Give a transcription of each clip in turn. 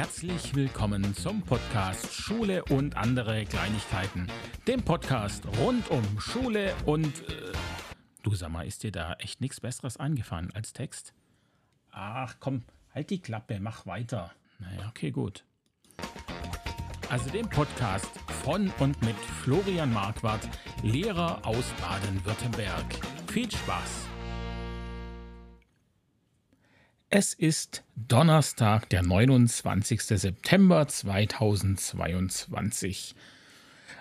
Herzlich willkommen zum Podcast Schule und andere Kleinigkeiten. Dem Podcast rund um Schule und... Äh, du sag mal, ist dir da echt nichts Besseres eingefallen als Text? Ach komm, halt die Klappe, mach weiter. Naja, okay, gut. Also dem Podcast von und mit Florian Marquardt, Lehrer aus Baden-Württemberg. Viel Spaß! Es ist Donnerstag, der 29. September 2022.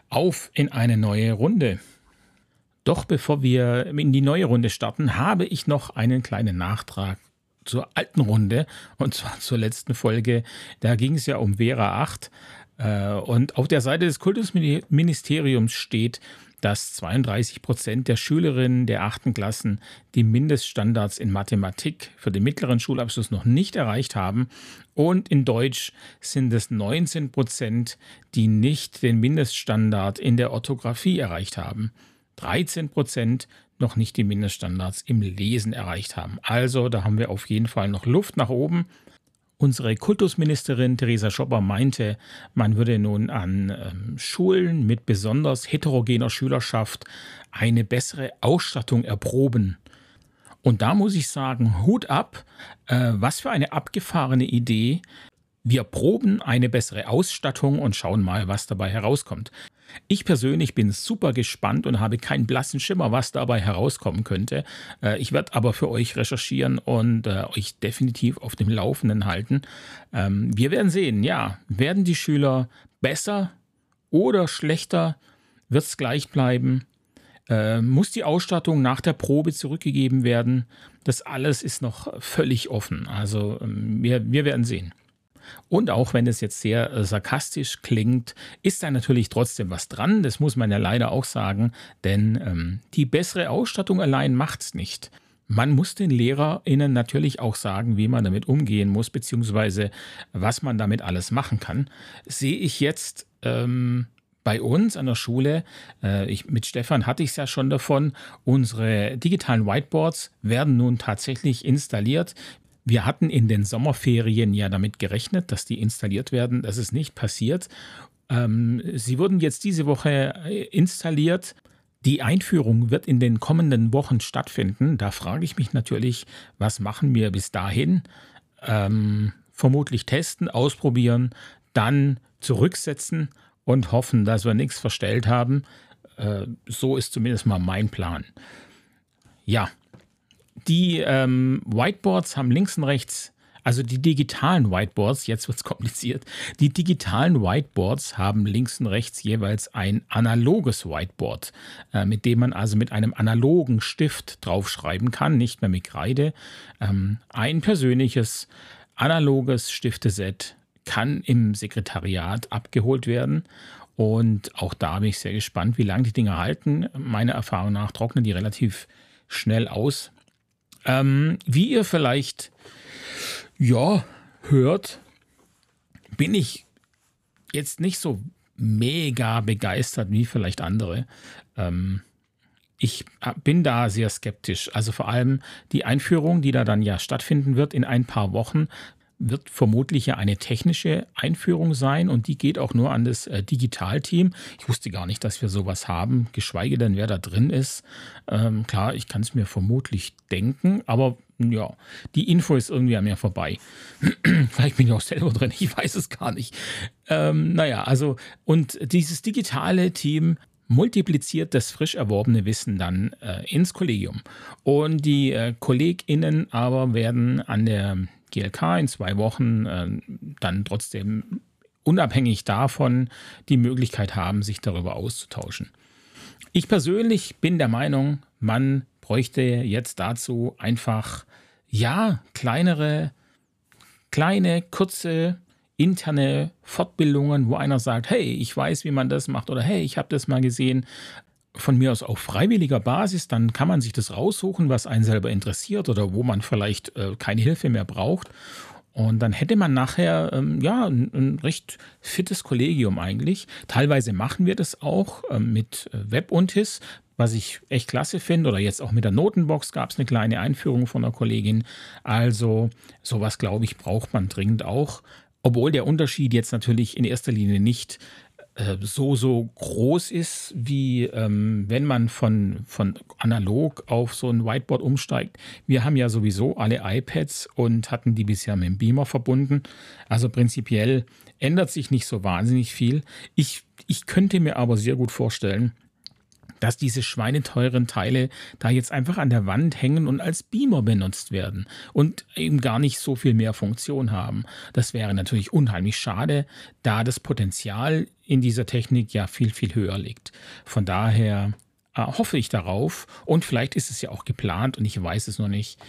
Auf in eine neue Runde. Doch bevor wir in die neue Runde starten, habe ich noch einen kleinen Nachtrag zur alten Runde und zwar zur letzten Folge. Da ging es ja um Vera 8 äh, und auf der Seite des Kultusministeriums steht, dass 32 Prozent der Schülerinnen der achten Klassen die Mindeststandards in Mathematik für den mittleren Schulabschluss noch nicht erreicht haben. Und in Deutsch sind es 19 Prozent, die nicht den Mindeststandard in der Orthographie erreicht haben. 13 Prozent noch nicht die Mindeststandards im Lesen erreicht haben. Also da haben wir auf jeden Fall noch Luft nach oben. Unsere Kultusministerin Theresa Schopper meinte, man würde nun an ähm, Schulen mit besonders heterogener Schülerschaft eine bessere Ausstattung erproben. Und da muss ich sagen, Hut ab, äh, was für eine abgefahrene Idee. Wir proben eine bessere Ausstattung und schauen mal, was dabei herauskommt. Ich persönlich bin super gespannt und habe keinen blassen Schimmer, was dabei herauskommen könnte. Äh, ich werde aber für euch recherchieren und äh, euch definitiv auf dem Laufenden halten. Ähm, wir werden sehen, ja, werden die Schüler besser oder schlechter? Wird es gleich bleiben? Äh, muss die Ausstattung nach der Probe zurückgegeben werden? Das alles ist noch völlig offen. Also ähm, wir, wir werden sehen. Und auch wenn es jetzt sehr äh, sarkastisch klingt, ist da natürlich trotzdem was dran. Das muss man ja leider auch sagen, denn ähm, die bessere Ausstattung allein macht es nicht. Man muss den LehrerInnen natürlich auch sagen, wie man damit umgehen muss, beziehungsweise was man damit alles machen kann. Sehe ich jetzt ähm, bei uns an der Schule, äh, ich, mit Stefan hatte ich es ja schon davon, unsere digitalen Whiteboards werden nun tatsächlich installiert. Wir hatten in den Sommerferien ja damit gerechnet, dass die installiert werden. Das ist nicht passiert. Ähm, sie wurden jetzt diese Woche äh, installiert. Die Einführung wird in den kommenden Wochen stattfinden. Da frage ich mich natürlich, was machen wir bis dahin? Ähm, vermutlich testen, ausprobieren, dann zurücksetzen und hoffen, dass wir nichts verstellt haben. Äh, so ist zumindest mal mein Plan. Ja, die ähm, Whiteboards haben links und rechts, also die digitalen Whiteboards, jetzt wird es kompliziert, die digitalen Whiteboards haben links und rechts jeweils ein analoges Whiteboard, äh, mit dem man also mit einem analogen Stift draufschreiben kann, nicht mehr mit Kreide. Ähm, ein persönliches analoges Stifteset kann im Sekretariat abgeholt werden. Und auch da bin ich sehr gespannt, wie lange die Dinge halten. Meiner Erfahrung nach trocknen die relativ schnell aus. Ähm, wie ihr vielleicht ja hört, bin ich jetzt nicht so mega begeistert wie vielleicht andere. Ähm, ich bin da sehr skeptisch. Also vor allem die Einführung, die da dann ja stattfinden wird in ein paar Wochen, wird vermutlich ja eine technische Einführung sein und die geht auch nur an das äh, Digitalteam. Ich wusste gar nicht, dass wir sowas haben, geschweige denn, wer da drin ist. Ähm, klar, ich kann es mir vermutlich denken, aber ja, die Info ist irgendwie an mir vorbei. Vielleicht bin ich auch selber drin, ich weiß es gar nicht. Ähm, naja, also, und dieses digitale Team multipliziert das frisch erworbene Wissen dann äh, ins Kollegium. Und die äh, KollegInnen aber werden an der GLK in zwei Wochen äh, dann trotzdem unabhängig davon die Möglichkeit haben, sich darüber auszutauschen. Ich persönlich bin der Meinung, man bräuchte jetzt dazu einfach, ja, kleinere, kleine, kurze, interne Fortbildungen, wo einer sagt, hey, ich weiß, wie man das macht oder hey, ich habe das mal gesehen von mir aus auf freiwilliger Basis, dann kann man sich das raussuchen, was einen selber interessiert oder wo man vielleicht äh, keine Hilfe mehr braucht. Und dann hätte man nachher ähm, ja ein, ein, recht fittes Kollegium eigentlich. Teilweise machen wir das auch ähm, mit äh, Webuntis, was ich echt klasse finde. Oder jetzt auch mit der Notenbox gab es eine kleine Einführung von einer Kollegin. Also sowas, glaube ich, braucht man dringend auch. Obwohl der Unterschied jetzt natürlich in erster Linie nicht äh, so, so groß ist, wie ähm, wenn man von, von analog auf so ein Whiteboard umsteigt. Wir haben ja sowieso alle iPads und hatten die bisher mit dem Beamer verbunden. Also prinzipiell ändert sich nicht so wahnsinnig viel. Ich, ich könnte mir aber sehr gut vorstellen, dass diese schweineteuren Teile da jetzt einfach an der Wand hängen und als Beamer benutzt werden und eben gar nicht so viel mehr Funktion haben. Das wäre natürlich unheimlich schade, da das Potenzial in dieser Technik ja viel, viel höher liegt. Von daher äh, hoffe ich darauf und vielleicht ist es ja auch geplant und ich weiß es noch nicht.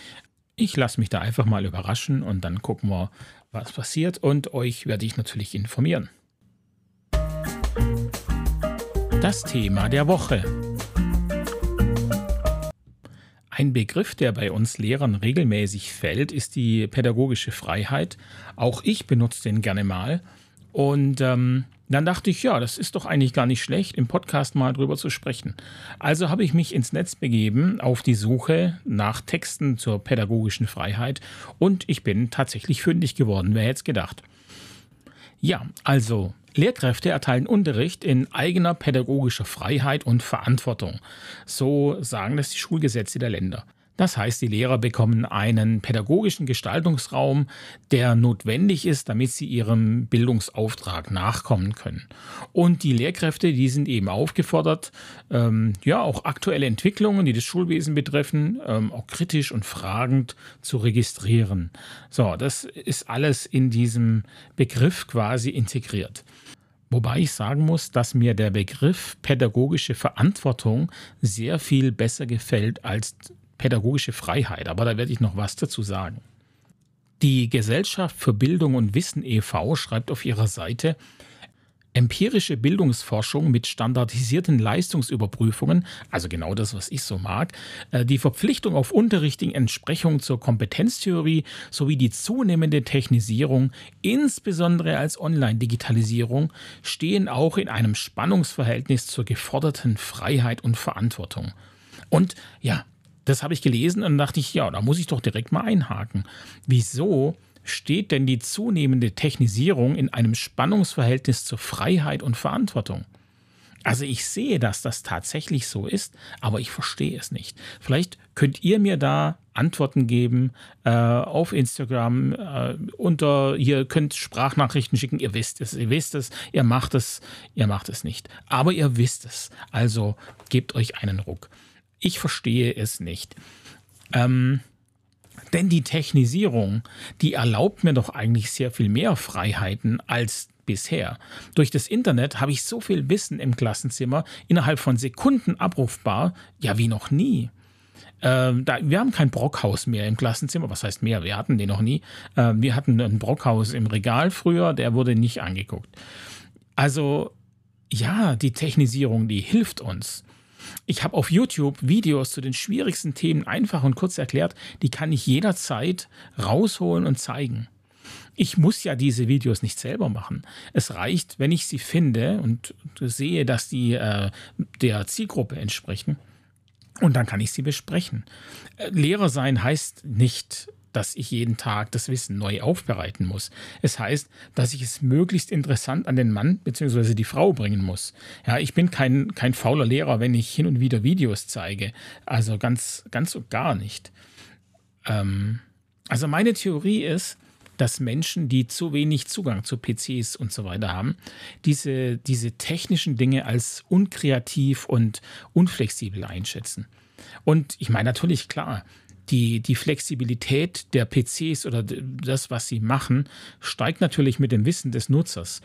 Ich lasse mich da einfach mal überraschen und dann gucken wir, was passiert und euch werde ich natürlich informieren. Das Thema der Woche. Ein Begriff, der bei uns Lehrern regelmäßig fällt, ist die pädagogische Freiheit. Auch ich benutze den gerne mal. Und ähm, dann dachte ich, ja, das ist doch eigentlich gar nicht schlecht, im Podcast mal drüber zu sprechen. Also habe ich mich ins Netz begeben auf die Suche nach Texten zur pädagogischen Freiheit und ich bin tatsächlich fündig geworden. Wer hätte es gedacht? Ja, also Lehrkräfte erteilen Unterricht in eigener pädagogischer Freiheit und Verantwortung. So sagen das die Schulgesetze der Länder. Das heißt, die Lehrer bekommen einen pädagogischen Gestaltungsraum, der notwendig ist, damit sie ihrem Bildungsauftrag nachkommen können. Und die Lehrkräfte, die sind eben aufgefordert, ähm, ja, auch aktuelle Entwicklungen, die das Schulwesen betreffen, ähm, auch kritisch und fragend zu registrieren. So, das ist alles in diesem Begriff quasi integriert. Wobei ich sagen muss, dass mir der Begriff pädagogische Verantwortung sehr viel besser gefällt als pädagogische Freiheit, aber da werde ich noch was dazu sagen. Die Gesellschaft für Bildung und Wissen e.V. schreibt auf ihrer Seite, Empirische Bildungsforschung mit standardisierten Leistungsüberprüfungen, also genau das, was ich so mag, äh, die Verpflichtung auf Unterricht in Entsprechung zur Kompetenztheorie sowie die zunehmende Technisierung, insbesondere als Online-Digitalisierung, stehen auch in einem Spannungsverhältnis zur geforderten Freiheit und Verantwortung. Und ja, das habe ich gelesen und dachte ich, ja, da muss ich doch direkt mal einhaken. Wieso steht denn die zunehmende Technisierung in einem Spannungsverhältnis zur Freiheit und Verantwortung? Also ich sehe, dass das tatsächlich so ist, aber ich verstehe es nicht. Vielleicht könnt ihr mir da Antworten geben äh, auf Instagram äh, unter, ihr könnt Sprachnachrichten schicken, ihr wisst es, ihr wisst es, ihr macht es, ihr macht es nicht. Aber ihr wisst es. Also gebt euch einen Ruck. Ich verstehe es nicht. Ähm, denn die Technisierung, die erlaubt mir doch eigentlich sehr viel mehr Freiheiten als bisher. Durch das Internet habe ich so viel Wissen im Klassenzimmer innerhalb von Sekunden abrufbar, ja wie noch nie. Ähm, da, wir haben kein Brockhaus mehr im Klassenzimmer. Was heißt mehr? Wir hatten den noch nie. Ähm, wir hatten ein Brockhaus im Regal früher, der wurde nicht angeguckt. Also ja, die Technisierung, die hilft uns. Ich habe auf YouTube Videos zu den schwierigsten Themen einfach und kurz erklärt, die kann ich jederzeit rausholen und zeigen. Ich muss ja diese Videos nicht selber machen. Es reicht, wenn ich sie finde und sehe, dass die äh, der Zielgruppe entsprechen. Und dann kann ich sie besprechen. Äh, Lehrer sein heißt nicht dass ich jeden Tag das Wissen neu aufbereiten muss. Es heißt, dass ich es möglichst interessant an den Mann bzw. die Frau bringen muss. Ja, ich bin kein, kein fauler Lehrer, wenn ich hin und wieder Videos zeige. Also ganz, ganz und gar nicht. Ähm, also meine Theorie ist, dass Menschen, die zu wenig Zugang zu PCs und so weiter haben, diese, diese technischen Dinge als unkreativ und unflexibel einschätzen. Und ich meine natürlich klar, die, die Flexibilität der PCs oder das, was sie machen, steigt natürlich mit dem Wissen des Nutzers.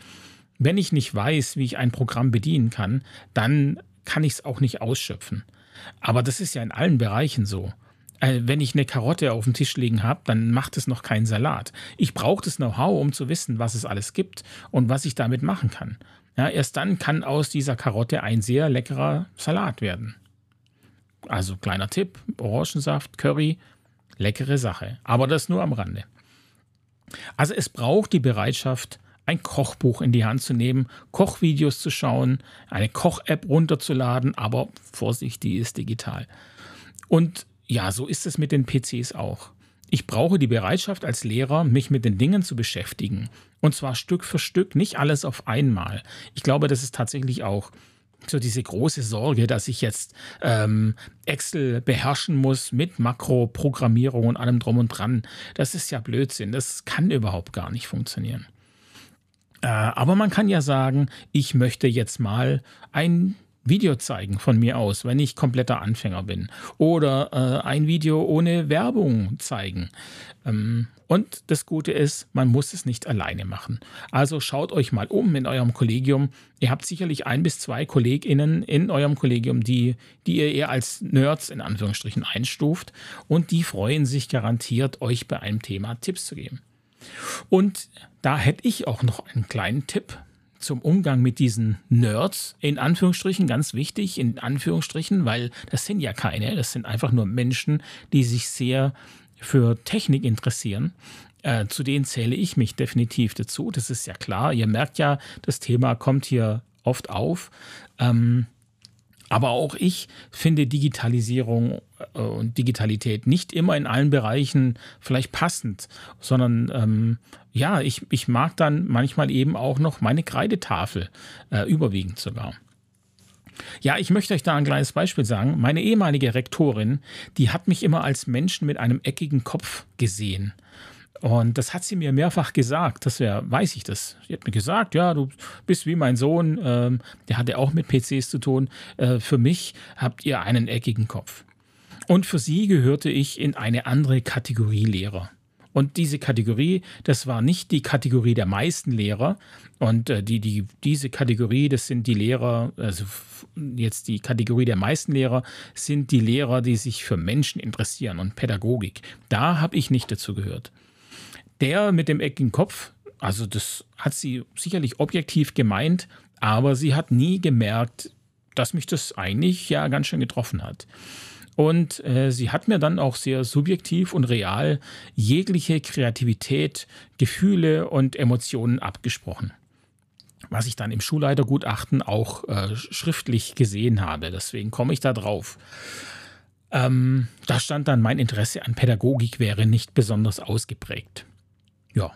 Wenn ich nicht weiß, wie ich ein Programm bedienen kann, dann kann ich es auch nicht ausschöpfen. Aber das ist ja in allen Bereichen so. Äh, wenn ich eine Karotte auf dem Tisch liegen habe, dann macht es noch keinen Salat. Ich brauche das Know-how, um zu wissen, was es alles gibt und was ich damit machen kann. Ja, erst dann kann aus dieser Karotte ein sehr leckerer Salat werden. Also kleiner Tipp, Orangensaft, Curry, leckere Sache. Aber das nur am Rande. Also es braucht die Bereitschaft, ein Kochbuch in die Hand zu nehmen, Kochvideos zu schauen, eine Koch-App runterzuladen, aber Vorsicht, die ist digital. Und ja, so ist es mit den PCs auch. Ich brauche die Bereitschaft als Lehrer, mich mit den Dingen zu beschäftigen. Und zwar Stück für Stück, nicht alles auf einmal. Ich glaube, das ist tatsächlich auch so diese große Sorge, dass ich jetzt ähm, Excel beherrschen muss mit Makroprogrammierung und allem drum und dran. Das ist ja Blödsinn. Das kann überhaupt gar nicht funktionieren. Äh, aber man kann ja sagen, ich möchte jetzt mal ein Video zeigen von mir aus, wenn ich kompletter Anfänger bin. Oder äh, ein Video ohne Werbung zeigen. Ähm, und das Gute ist, man muss es nicht alleine machen. Also schaut euch mal um in eurem Kollegium. Ihr habt sicherlich ein bis zwei KollegInnen in eurem Kollegium, die, die ihr eher als Nerds in Anführungsstrichen einstuft. Und die freuen sich garantiert, euch bei einem Thema Tipps zu geben. Und da hätte ich auch noch einen kleinen Tipp zum Umgang mit diesen Nerds, in Anführungsstrichen, ganz wichtig, in Anführungsstrichen, weil das sind ja keine, das sind einfach nur Menschen, die sich sehr für Technik interessieren. Äh, zu denen zähle ich mich definitiv dazu, das ist ja klar. Ihr merkt ja, das Thema kommt hier oft auf. Ähm, aber auch ich finde Digitalisierung äh, und Digitalität nicht immer in allen Bereichen vielleicht passend, sondern ähm, ja, ich, ich mag dann manchmal eben auch noch meine Kreidetafel, äh, überwiegend sogar. Ja, ich möchte euch da ein kleines Beispiel sagen. Meine ehemalige Rektorin, die hat mich immer als Menschen mit einem eckigen Kopf gesehen. Und das hat sie mir mehrfach gesagt. Das wäre, weiß ich das. Sie hat mir gesagt, ja, du bist wie mein Sohn, ähm, der hatte auch mit PCs zu tun. Äh, für mich habt ihr einen eckigen Kopf. Und für sie gehörte ich in eine andere Kategorie Lehrer. Und diese Kategorie, das war nicht die Kategorie der meisten Lehrer. Und äh, die, die, diese Kategorie, das sind die Lehrer, also jetzt die Kategorie der meisten Lehrer, sind die Lehrer, die sich für Menschen interessieren und Pädagogik. Da habe ich nicht dazu gehört. Der mit dem eckigen Kopf, also das hat sie sicherlich objektiv gemeint, aber sie hat nie gemerkt, dass mich das eigentlich ja ganz schön getroffen hat. Und äh, sie hat mir dann auch sehr subjektiv und real jegliche Kreativität, Gefühle und Emotionen abgesprochen. Was ich dann im Schulleitergutachten auch äh, schriftlich gesehen habe. Deswegen komme ich da drauf. Ähm, da stand dann, mein Interesse an Pädagogik wäre nicht besonders ausgeprägt. Ja.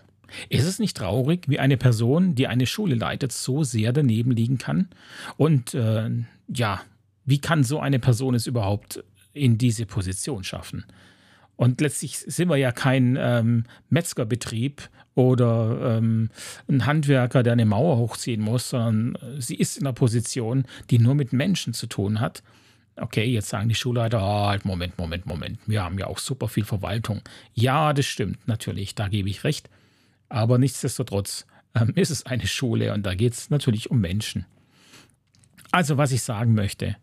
Ist es nicht traurig, wie eine Person, die eine Schule leitet, so sehr daneben liegen kann? Und äh, ja, wie kann so eine Person es überhaupt in diese Position schaffen? Und letztlich sind wir ja kein ähm, Metzgerbetrieb oder ähm, ein Handwerker, der eine Mauer hochziehen muss, sondern äh, sie ist in einer Position, die nur mit Menschen zu tun hat. Okay, jetzt sagen die Schulleiter, halt, Moment, Moment, Moment, wir haben ja auch super viel Verwaltung. Ja, das stimmt, natürlich, da gebe ich recht. Aber nichtsdestotrotz ähm, ist es eine Schule und da geht es natürlich um Menschen. Also, was ich sagen möchte,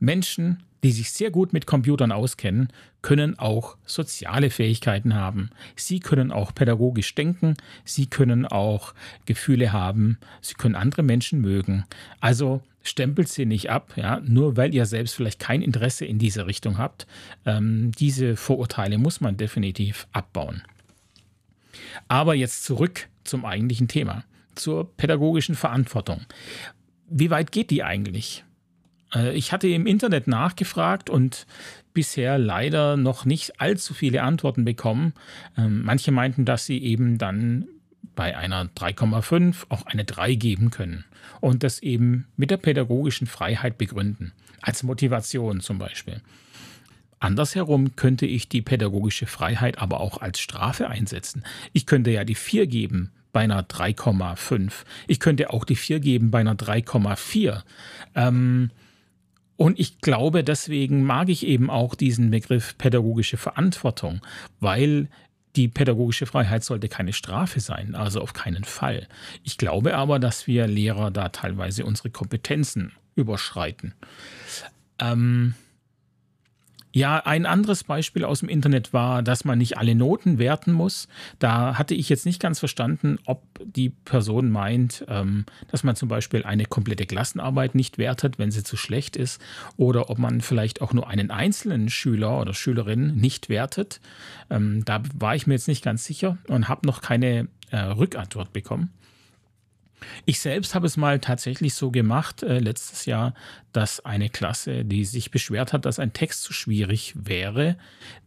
Menschen, die sich sehr gut mit Computern auskennen, können auch soziale Fähigkeiten haben. Sie können auch pädagogisch denken, sie können auch Gefühle haben, sie können andere Menschen mögen. Also stempelt sie nicht ab, ja, nur weil ihr selbst vielleicht kein Interesse in diese Richtung habt. Ähm, diese Vorurteile muss man definitiv abbauen. Aber jetzt zurück zum eigentlichen Thema, zur pädagogischen Verantwortung. Wie weit geht die eigentlich? Äh, ich hatte im Internet nachgefragt und bisher leider noch nicht allzu viele Antworten bekommen. Ähm, manche meinten, dass sie eben dann bei einer 3,5 auch eine 3 geben können und das eben mit der pädagogischen Freiheit begründen, als Motivation zum Beispiel. Andersherum könnte ich die pädagogische Freiheit aber auch als Strafe einsetzen. Ich könnte ja die 4 geben bei einer 3,5. Ich könnte auch die 4 geben bei einer 3,4. Ähm, und ich glaube, deswegen mag ich eben auch diesen Begriff pädagogische Verantwortung, weil die pädagogische Freiheit sollte keine Strafe sein, also auf keinen Fall. Ich glaube aber, dass wir Lehrer da teilweise unsere Kompetenzen überschreiten. Ähm, ja, ein anderes Beispiel aus dem Internet war, dass man nicht alle Noten werten muss. Da hatte ich jetzt nicht ganz verstanden, ob die Person meint, ähm, dass man zum Beispiel eine komplette Klassenarbeit nicht wertet, wenn sie zu schlecht ist, oder ob man vielleicht auch nur einen einzelnen Schüler oder Schülerin nicht wertet. Ähm, da war ich mir jetzt nicht ganz sicher und habe noch keine äh, Rückantwort bekommen. Ich selbst habe es mal tatsächlich so gemacht, äh, letztes Jahr, dass eine Klasse, die sich beschwert hat, dass ein Text zu schwierig wäre,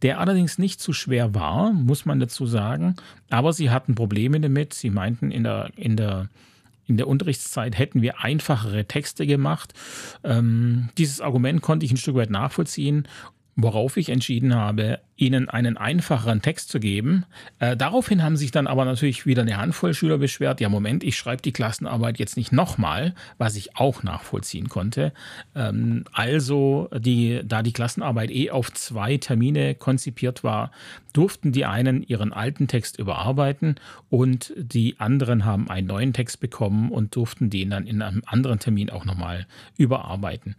der allerdings nicht zu schwer war, muss man dazu sagen, aber sie hatten Probleme damit. Sie meinten, in der, in der, in der Unterrichtszeit hätten wir einfachere Texte gemacht. Ähm, dieses Argument konnte ich ein Stück weit nachvollziehen worauf ich entschieden habe, ihnen einen einfacheren Text zu geben. Äh, daraufhin haben sich dann aber natürlich wieder eine Handvoll Schüler beschwert, ja Moment, ich schreibe die Klassenarbeit jetzt nicht nochmal, was ich auch nachvollziehen konnte. Ähm, also, die, da die Klassenarbeit eh auf zwei Termine konzipiert war, durften die einen ihren alten Text überarbeiten und die anderen haben einen neuen Text bekommen und durften den dann in einem anderen Termin auch nochmal überarbeiten.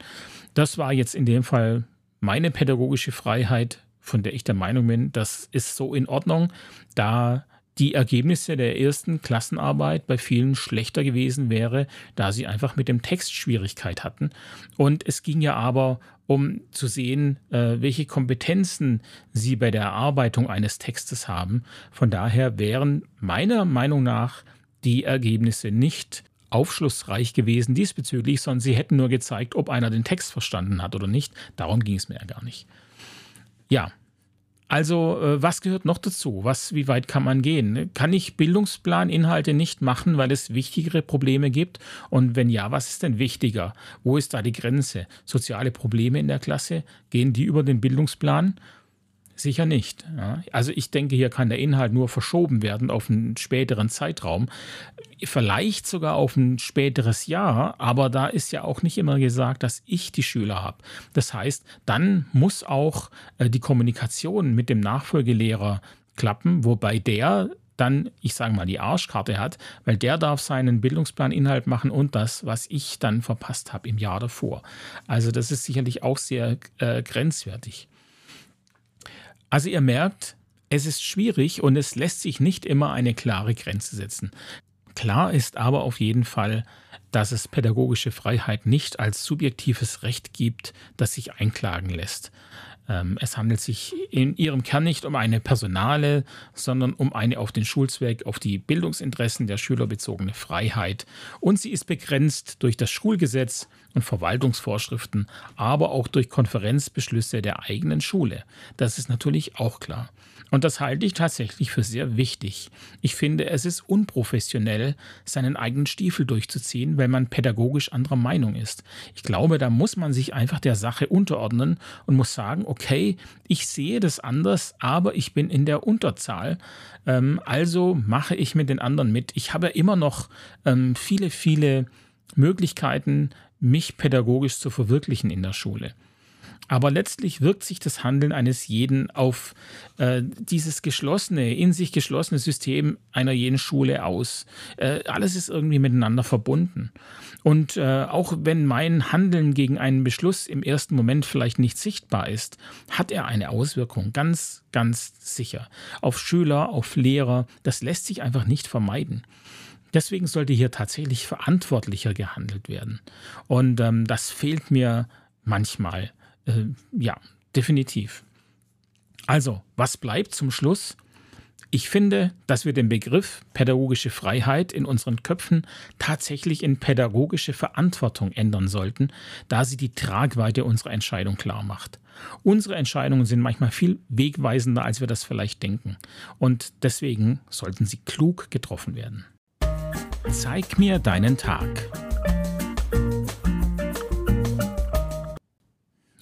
Das war jetzt in dem Fall meine pädagogische Freiheit, von der ich der Meinung bin, das ist so in Ordnung, da die Ergebnisse der ersten Klassenarbeit bei vielen schlechter gewesen wäre, da sie einfach mit dem Text Schwierigkeit hatten. Und es ging ja aber um zu sehen, äh, welche Kompetenzen sie bei der Erarbeitung eines Textes haben. Von daher wären meiner Meinung nach die Ergebnisse nicht aufschlussreich gewesen diesbezüglich, sondern sie hätten nur gezeigt, ob einer den Text verstanden hat oder nicht. Darum ging es mir ja gar nicht. Ja, also äh, was gehört noch dazu? Was, wie weit kann man gehen? Kann ich Bildungsplaninhalte nicht machen, weil es wichtigere Probleme gibt? Und wenn ja, was ist denn wichtiger? Wo ist da die Grenze? Soziale Probleme in der Klasse, gehen die über den Bildungsplan? Sicher nicht. Ja. Also ich denke, hier kann der Inhalt nur verschoben werden auf einen späteren Zeitraum, vielleicht sogar auf ein späteres Jahr, aber da ist ja auch nicht immer gesagt, dass ich die Schüler habe. Das heißt, dann muss auch äh, die Kommunikation mit dem Nachfolgelehrer klappen, wobei der dann, ich sage mal, die Arschkarte hat, weil der darf seinen Bildungsplaninhalt machen und das, was ich dann verpasst habe im Jahr davor. Also das ist sicherlich auch sehr äh, grenzwertig. Also ihr merkt, es ist schwierig und es lässt sich nicht immer eine klare Grenze setzen. Klar ist aber auf jeden Fall, dass es pädagogische Freiheit nicht als subjektives Recht gibt, das sich einklagen lässt. Ähm, es handelt sich in ihrem Kern nicht um eine personale, sondern um eine auf den Schulzweck, auf die Bildungsinteressen der Schüler bezogene Freiheit. Und sie ist begrenzt durch das Schulgesetz und Verwaltungsvorschriften, aber auch durch Konferenzbeschlüsse der eigenen Schule. Das ist natürlich auch klar. Und das halte ich tatsächlich für sehr wichtig. Ich finde, es ist unprofessionell, seinen eigenen Stiefel durchzuziehen, wenn man pädagogisch anderer Meinung ist. Ich glaube, da muss man sich einfach der Sache unterordnen und muss sagen, okay, ich sehe das anders, aber ich bin in der Unterzahl. Ähm, also mache ich mit den anderen mit. Ich habe immer noch ähm, viele, viele Möglichkeiten, mich pädagogisch zu verwirklichen in der Schule. Aber letztlich wirkt sich das Handeln eines jeden auf äh, dieses geschlossene, in sich geschlossene System einer jeden Schule aus. Äh, alles ist irgendwie miteinander verbunden. Und äh, auch wenn mein Handeln gegen einen Beschluss im ersten Moment vielleicht nicht sichtbar ist, hat er eine Auswirkung, ganz, ganz sicher. Auf Schüler, auf Lehrer, das lässt sich einfach nicht vermeiden. Deswegen sollte hier tatsächlich verantwortlicher gehandelt werden. Und ähm, das fehlt mir manchmal. Äh, ja, definitiv. Also, was bleibt zum Schluss? Ich finde, dass wir den Begriff pädagogische Freiheit in unseren Köpfen tatsächlich in pädagogische Verantwortung ändern sollten, da sie die Tragweite unserer Entscheidung klar macht. Unsere Entscheidungen sind manchmal viel wegweisender, als wir das vielleicht denken. Und deswegen sollten sie klug getroffen werden. Zeig mir deinen Tag.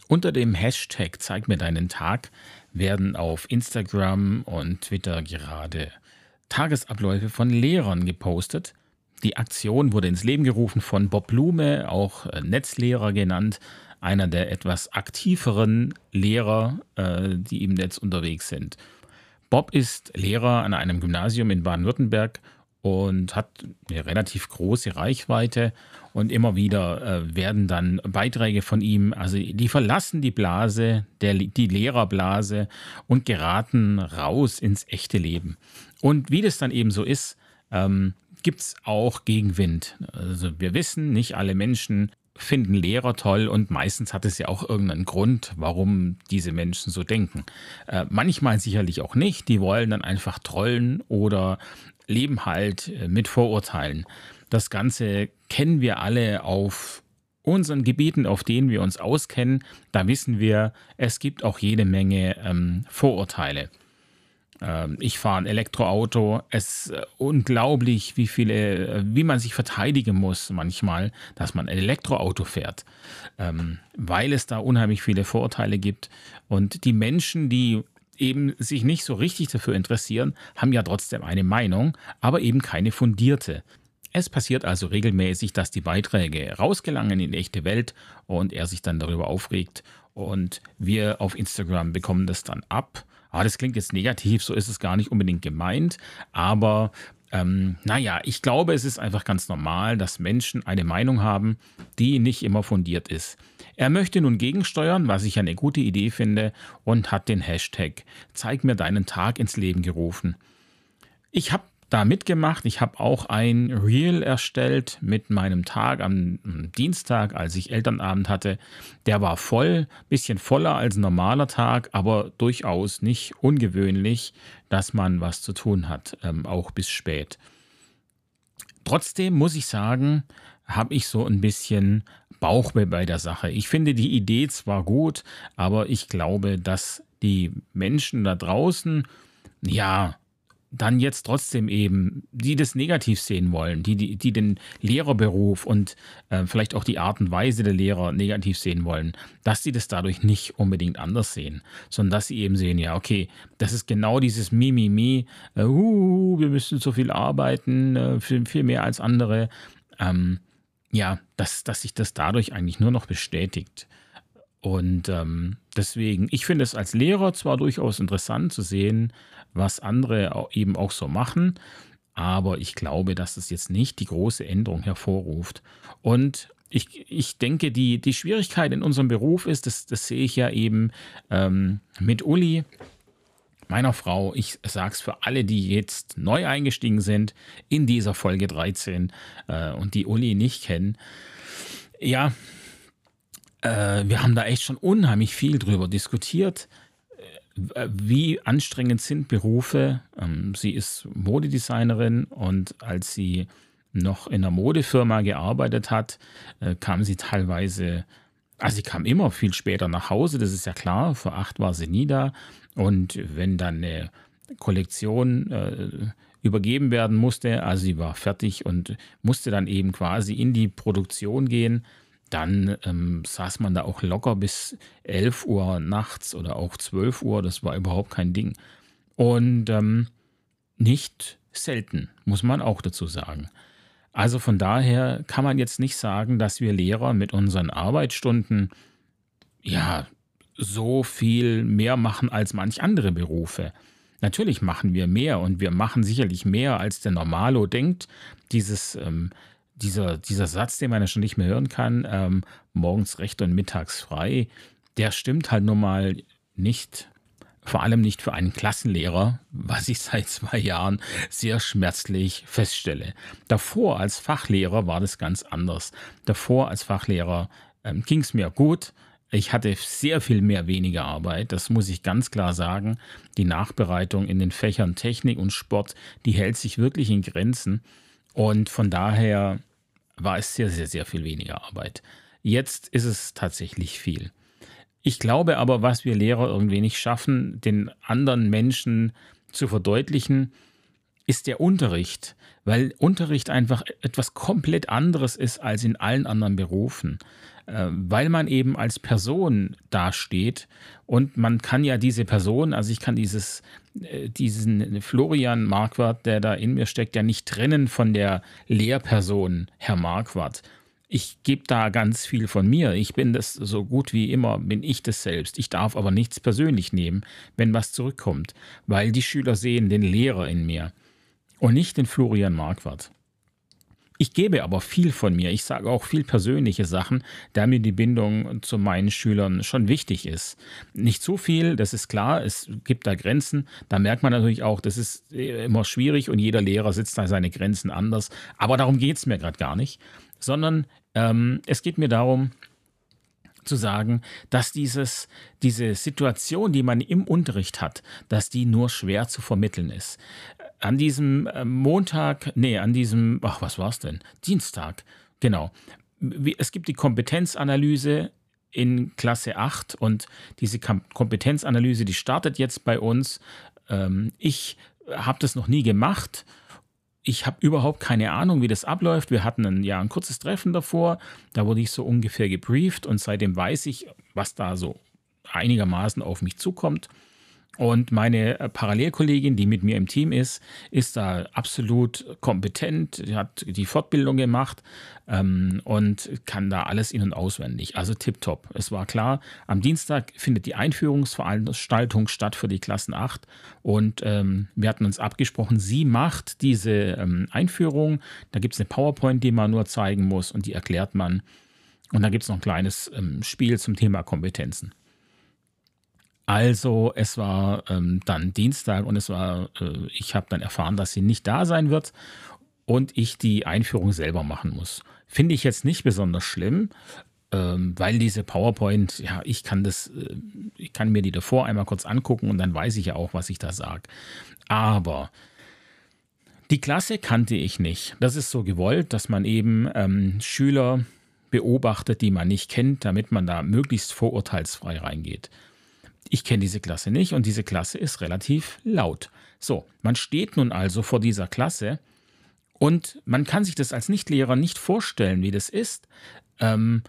Unter dem Hashtag Zeig mir deinen Tag werden auf Instagram und Twitter gerade Tagesabläufe von Lehrern gepostet. Die Aktion wurde ins Leben gerufen von Bob Blume, auch äh, Netzlehrer genannt, einer der etwas aktiveren Lehrer, äh, die im Netz unterwegs sind. Bob ist Lehrer an einem Gymnasium in Baden-Württemberg und hat eine relativ große Reichweite und immer wieder äh, werden dann Beiträge von ihm, also die verlassen die Blase, der, die Lehrerblase und geraten raus ins echte Leben. Und wie das dann eben so ist, ähm, gibt es auch Gegenwind. Also wir wissen, nicht alle Menschen finden Lehrer toll und meistens hat es ja auch irgendeinen Grund, warum diese Menschen so denken. Äh, manchmal sicherlich auch nicht. Die wollen dann einfach trollen oder leben halt äh, mit Vorurteilen. Das Ganze kennen wir alle auf unseren Gebieten, auf denen wir uns auskennen. Da wissen wir, es gibt auch jede Menge ähm, Vorurteile. Ähm, ich fahre ein Elektroauto. Es ist äh, unglaublich, wie viele, äh, wie man sich verteidigen muss manchmal, dass man ein Elektroauto fährt, ähm, weil es da unheimlich viele Vorurteile gibt. Und die Menschen, die eben sich nicht so richtig dafür interessieren, haben ja trotzdem eine Meinung, aber eben keine fundierte. Es passiert also regelmäßig, dass die Beiträge rausgelangen in die echte Welt und er sich dann darüber aufregt und wir auf Instagram bekommen das dann ab ah, das klingt jetzt negativ, so ist es gar nicht unbedingt gemeint, aber ähm, naja, ich glaube, es ist einfach ganz normal, dass Menschen eine Meinung haben, die nicht immer fundiert ist. Er möchte nun gegensteuern, was ich eine gute Idee finde, und hat den Hashtag Zeig mir deinen Tag ins Leben gerufen. Ich habe da mitgemacht. Ich habe auch ein Reel erstellt mit meinem Tag am Dienstag, als ich Elternabend hatte. Der war voll, bisschen voller als ein normaler Tag, aber durchaus nicht ungewöhnlich, dass man was zu tun hat, ähm, auch bis spät. Trotzdem muss ich sagen, habe ich so ein bisschen Bauchweh bei der Sache. Ich finde die Idee zwar gut, aber ich glaube, dass die Menschen da draußen, ja, dann jetzt trotzdem eben, die das negativ sehen wollen, die, die, die den Lehrerberuf und äh, vielleicht auch die Art und Weise der Lehrer negativ sehen wollen, dass sie das dadurch nicht unbedingt anders sehen, sondern dass sie eben sehen, ja, okay, das ist genau dieses Mimimi, äh, uh, wir müssen so viel arbeiten, äh, viel, viel mehr als andere. Ähm, ja, dass, dass sich das dadurch eigentlich nur noch bestätigt. Und ähm, deswegen, ich finde es als Lehrer zwar durchaus interessant zu sehen, was andere eben auch so machen, aber ich glaube, dass es jetzt nicht die große Änderung hervorruft. Und ich, ich denke, die, die Schwierigkeit in unserem Beruf ist, das, das sehe ich ja eben ähm, mit Uli, meiner Frau. Ich sage es für alle, die jetzt neu eingestiegen sind in dieser Folge 13 äh, und die Uli nicht kennen. Ja, äh, wir haben da echt schon unheimlich viel drüber diskutiert. Äh, wie anstrengend sind Berufe? Ähm, sie ist Modedesignerin und als sie noch in einer Modefirma gearbeitet hat, äh, kam sie teilweise, also sie kam immer viel später nach Hause, das ist ja klar, vor acht war sie nie da. Und wenn dann eine Kollektion äh, übergeben werden musste, also sie war fertig und musste dann eben quasi in die Produktion gehen, dann ähm, saß man da auch locker bis 11 Uhr nachts oder auch 12 Uhr. Das war überhaupt kein Ding. Und ähm, nicht selten, muss man auch dazu sagen. Also von daher kann man jetzt nicht sagen, dass wir Lehrer mit unseren Arbeitsstunden ja so viel mehr machen als manch andere Berufe. Natürlich machen wir mehr und wir machen sicherlich mehr, als der Normalo denkt. Dieses ähm, dieser, dieser Satz, den man ja schon nicht mehr hören kann, ähm, morgens recht und mittags frei, der stimmt halt nun mal nicht, vor allem nicht für einen Klassenlehrer, was ich seit zwei Jahren sehr schmerzlich feststelle. Davor als Fachlehrer war das ganz anders. Davor als Fachlehrer ähm, ging es mir gut. Ich hatte sehr viel mehr weniger Arbeit, das muss ich ganz klar sagen. Die Nachbereitung in den Fächern Technik und Sport, die hält sich wirklich in Grenzen. Und von daher war es sehr, sehr, sehr viel weniger Arbeit. Jetzt ist es tatsächlich viel. Ich glaube aber, was wir Lehrer irgendwie nicht schaffen, den anderen Menschen zu verdeutlichen, ist der Unterricht, weil Unterricht einfach etwas komplett anderes ist als in allen anderen Berufen. Äh, weil man eben als Person dasteht und man kann ja diese Person, also ich kann dieses, diesen Florian Marquardt, der da in mir steckt, ja nicht trennen von der Lehrperson, Herr Marquardt. Ich gebe da ganz viel von mir. Ich bin das so gut wie immer, bin ich das selbst. Ich darf aber nichts persönlich nehmen, wenn was zurückkommt, weil die Schüler sehen den Lehrer in mir und nicht den Florian Marquardt. Ich gebe aber viel von mir. Ich sage auch viel persönliche Sachen, da mir die Bindung zu meinen Schülern schon wichtig ist. Nicht zu viel, das ist klar. Es gibt da Grenzen. Da merkt man natürlich auch, das ist immer schwierig und jeder Lehrer setzt da seine Grenzen anders. Aber darum geht es mir gerade gar nicht, sondern ähm, es geht mir darum, zu sagen, dass dieses, diese Situation, die man im Unterricht hat, dass die nur schwer zu vermitteln ist an diesem äh, Montag, nee, an diesem, ach, was war es denn? Dienstag, genau. Es gibt die Kompetenzanalyse in Klasse 8 und diese Kompetenzanalyse, die startet jetzt bei uns. Ähm, ich habe das noch nie gemacht. Ich habe überhaupt keine Ahnung, wie das abläuft. Wir hatten ein, ja, ein kurzes Treffen davor. Da wurde ich so ungefähr gebrieft und seitdem weiß ich, was da so einigermaßen auf mich zukommt. Und meine äh, Parallelkollegin, die mit mir im Team ist, ist da absolut kompetent, hat die Fortbildung gemacht ähm, und kann da alles in- und auswendig. Also tipptopp. Es war klar, am Dienstag findet die Einführungsveranstaltung statt für die Klassen 8 und ähm, wir hatten uns abgesprochen, sie macht diese ähm, Einführung. Da gibt es eine PowerPoint, die man nur zeigen muss und die erklärt man. Und da gibt es noch ein kleines ähm, Spiel zum Thema Kompetenzen. Also es war ähm, dann Dienstag und es war, äh, ich habe dann erfahren, dass sie nicht da sein wird und ich die Einführung selber machen muss. Finde ich jetzt nicht besonders schlimm, ähm, weil diese PowerPoint, ja, ich kann das, äh, ich kann mir die davor einmal kurz angucken und dann weiß ich ja auch, was ich da sage. Aber die Klasse kannte ich nicht. Das ist so gewollt, dass man eben ähm, Schüler beobachtet, die man nicht kennt, damit man da möglichst vorurteilsfrei reingeht ich kenne diese Klasse nicht und diese Klasse ist relativ laut. So, man steht nun also vor dieser Klasse und man kann sich das als Nichtlehrer nicht vorstellen, wie das ist, ähm,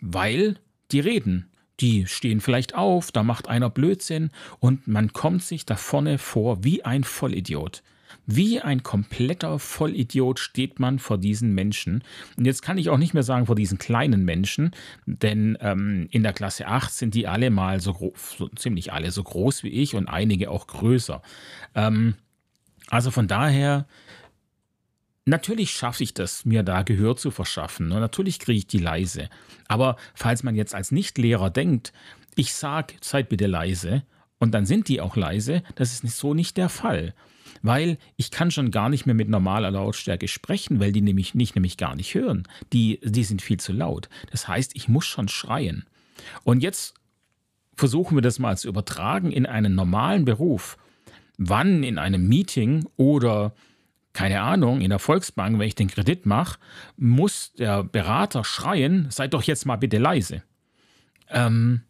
weil die reden. Die stehen vielleicht auf, da macht einer Blödsinn und man kommt sich da vorne vor wie ein Vollidiot. Wie ein kompletter Vollidiot steht man vor diesen Menschen. Und jetzt kann ich auch nicht mehr sagen vor diesen kleinen Menschen, denn ähm, in der Klasse 8 sind die alle mal so, groß, so ziemlich alle so groß wie ich und einige auch größer. Ähm, also von daher, Natürlich schaffe ich das, mir da Gehör zu verschaffen. Und natürlich kriege ich die leise. Aber falls man jetzt als Nichtlehrer denkt, ich sage, seid bitte leise, und dann sind die auch leise, das ist so nicht der Fall weil ich kann schon gar nicht mehr mit normaler Lautstärke sprechen, weil die nämlich nicht nämlich gar nicht hören. Die, die sind viel zu laut. Das heißt, ich muss schon schreien. Und jetzt versuchen wir das mal zu übertragen in einen normalen Beruf. Wann in einem Meeting oder keine Ahnung, in der Volksbank, wenn ich den Kredit mache, muss der Berater schreien, seid doch jetzt mal bitte leise. Ähm,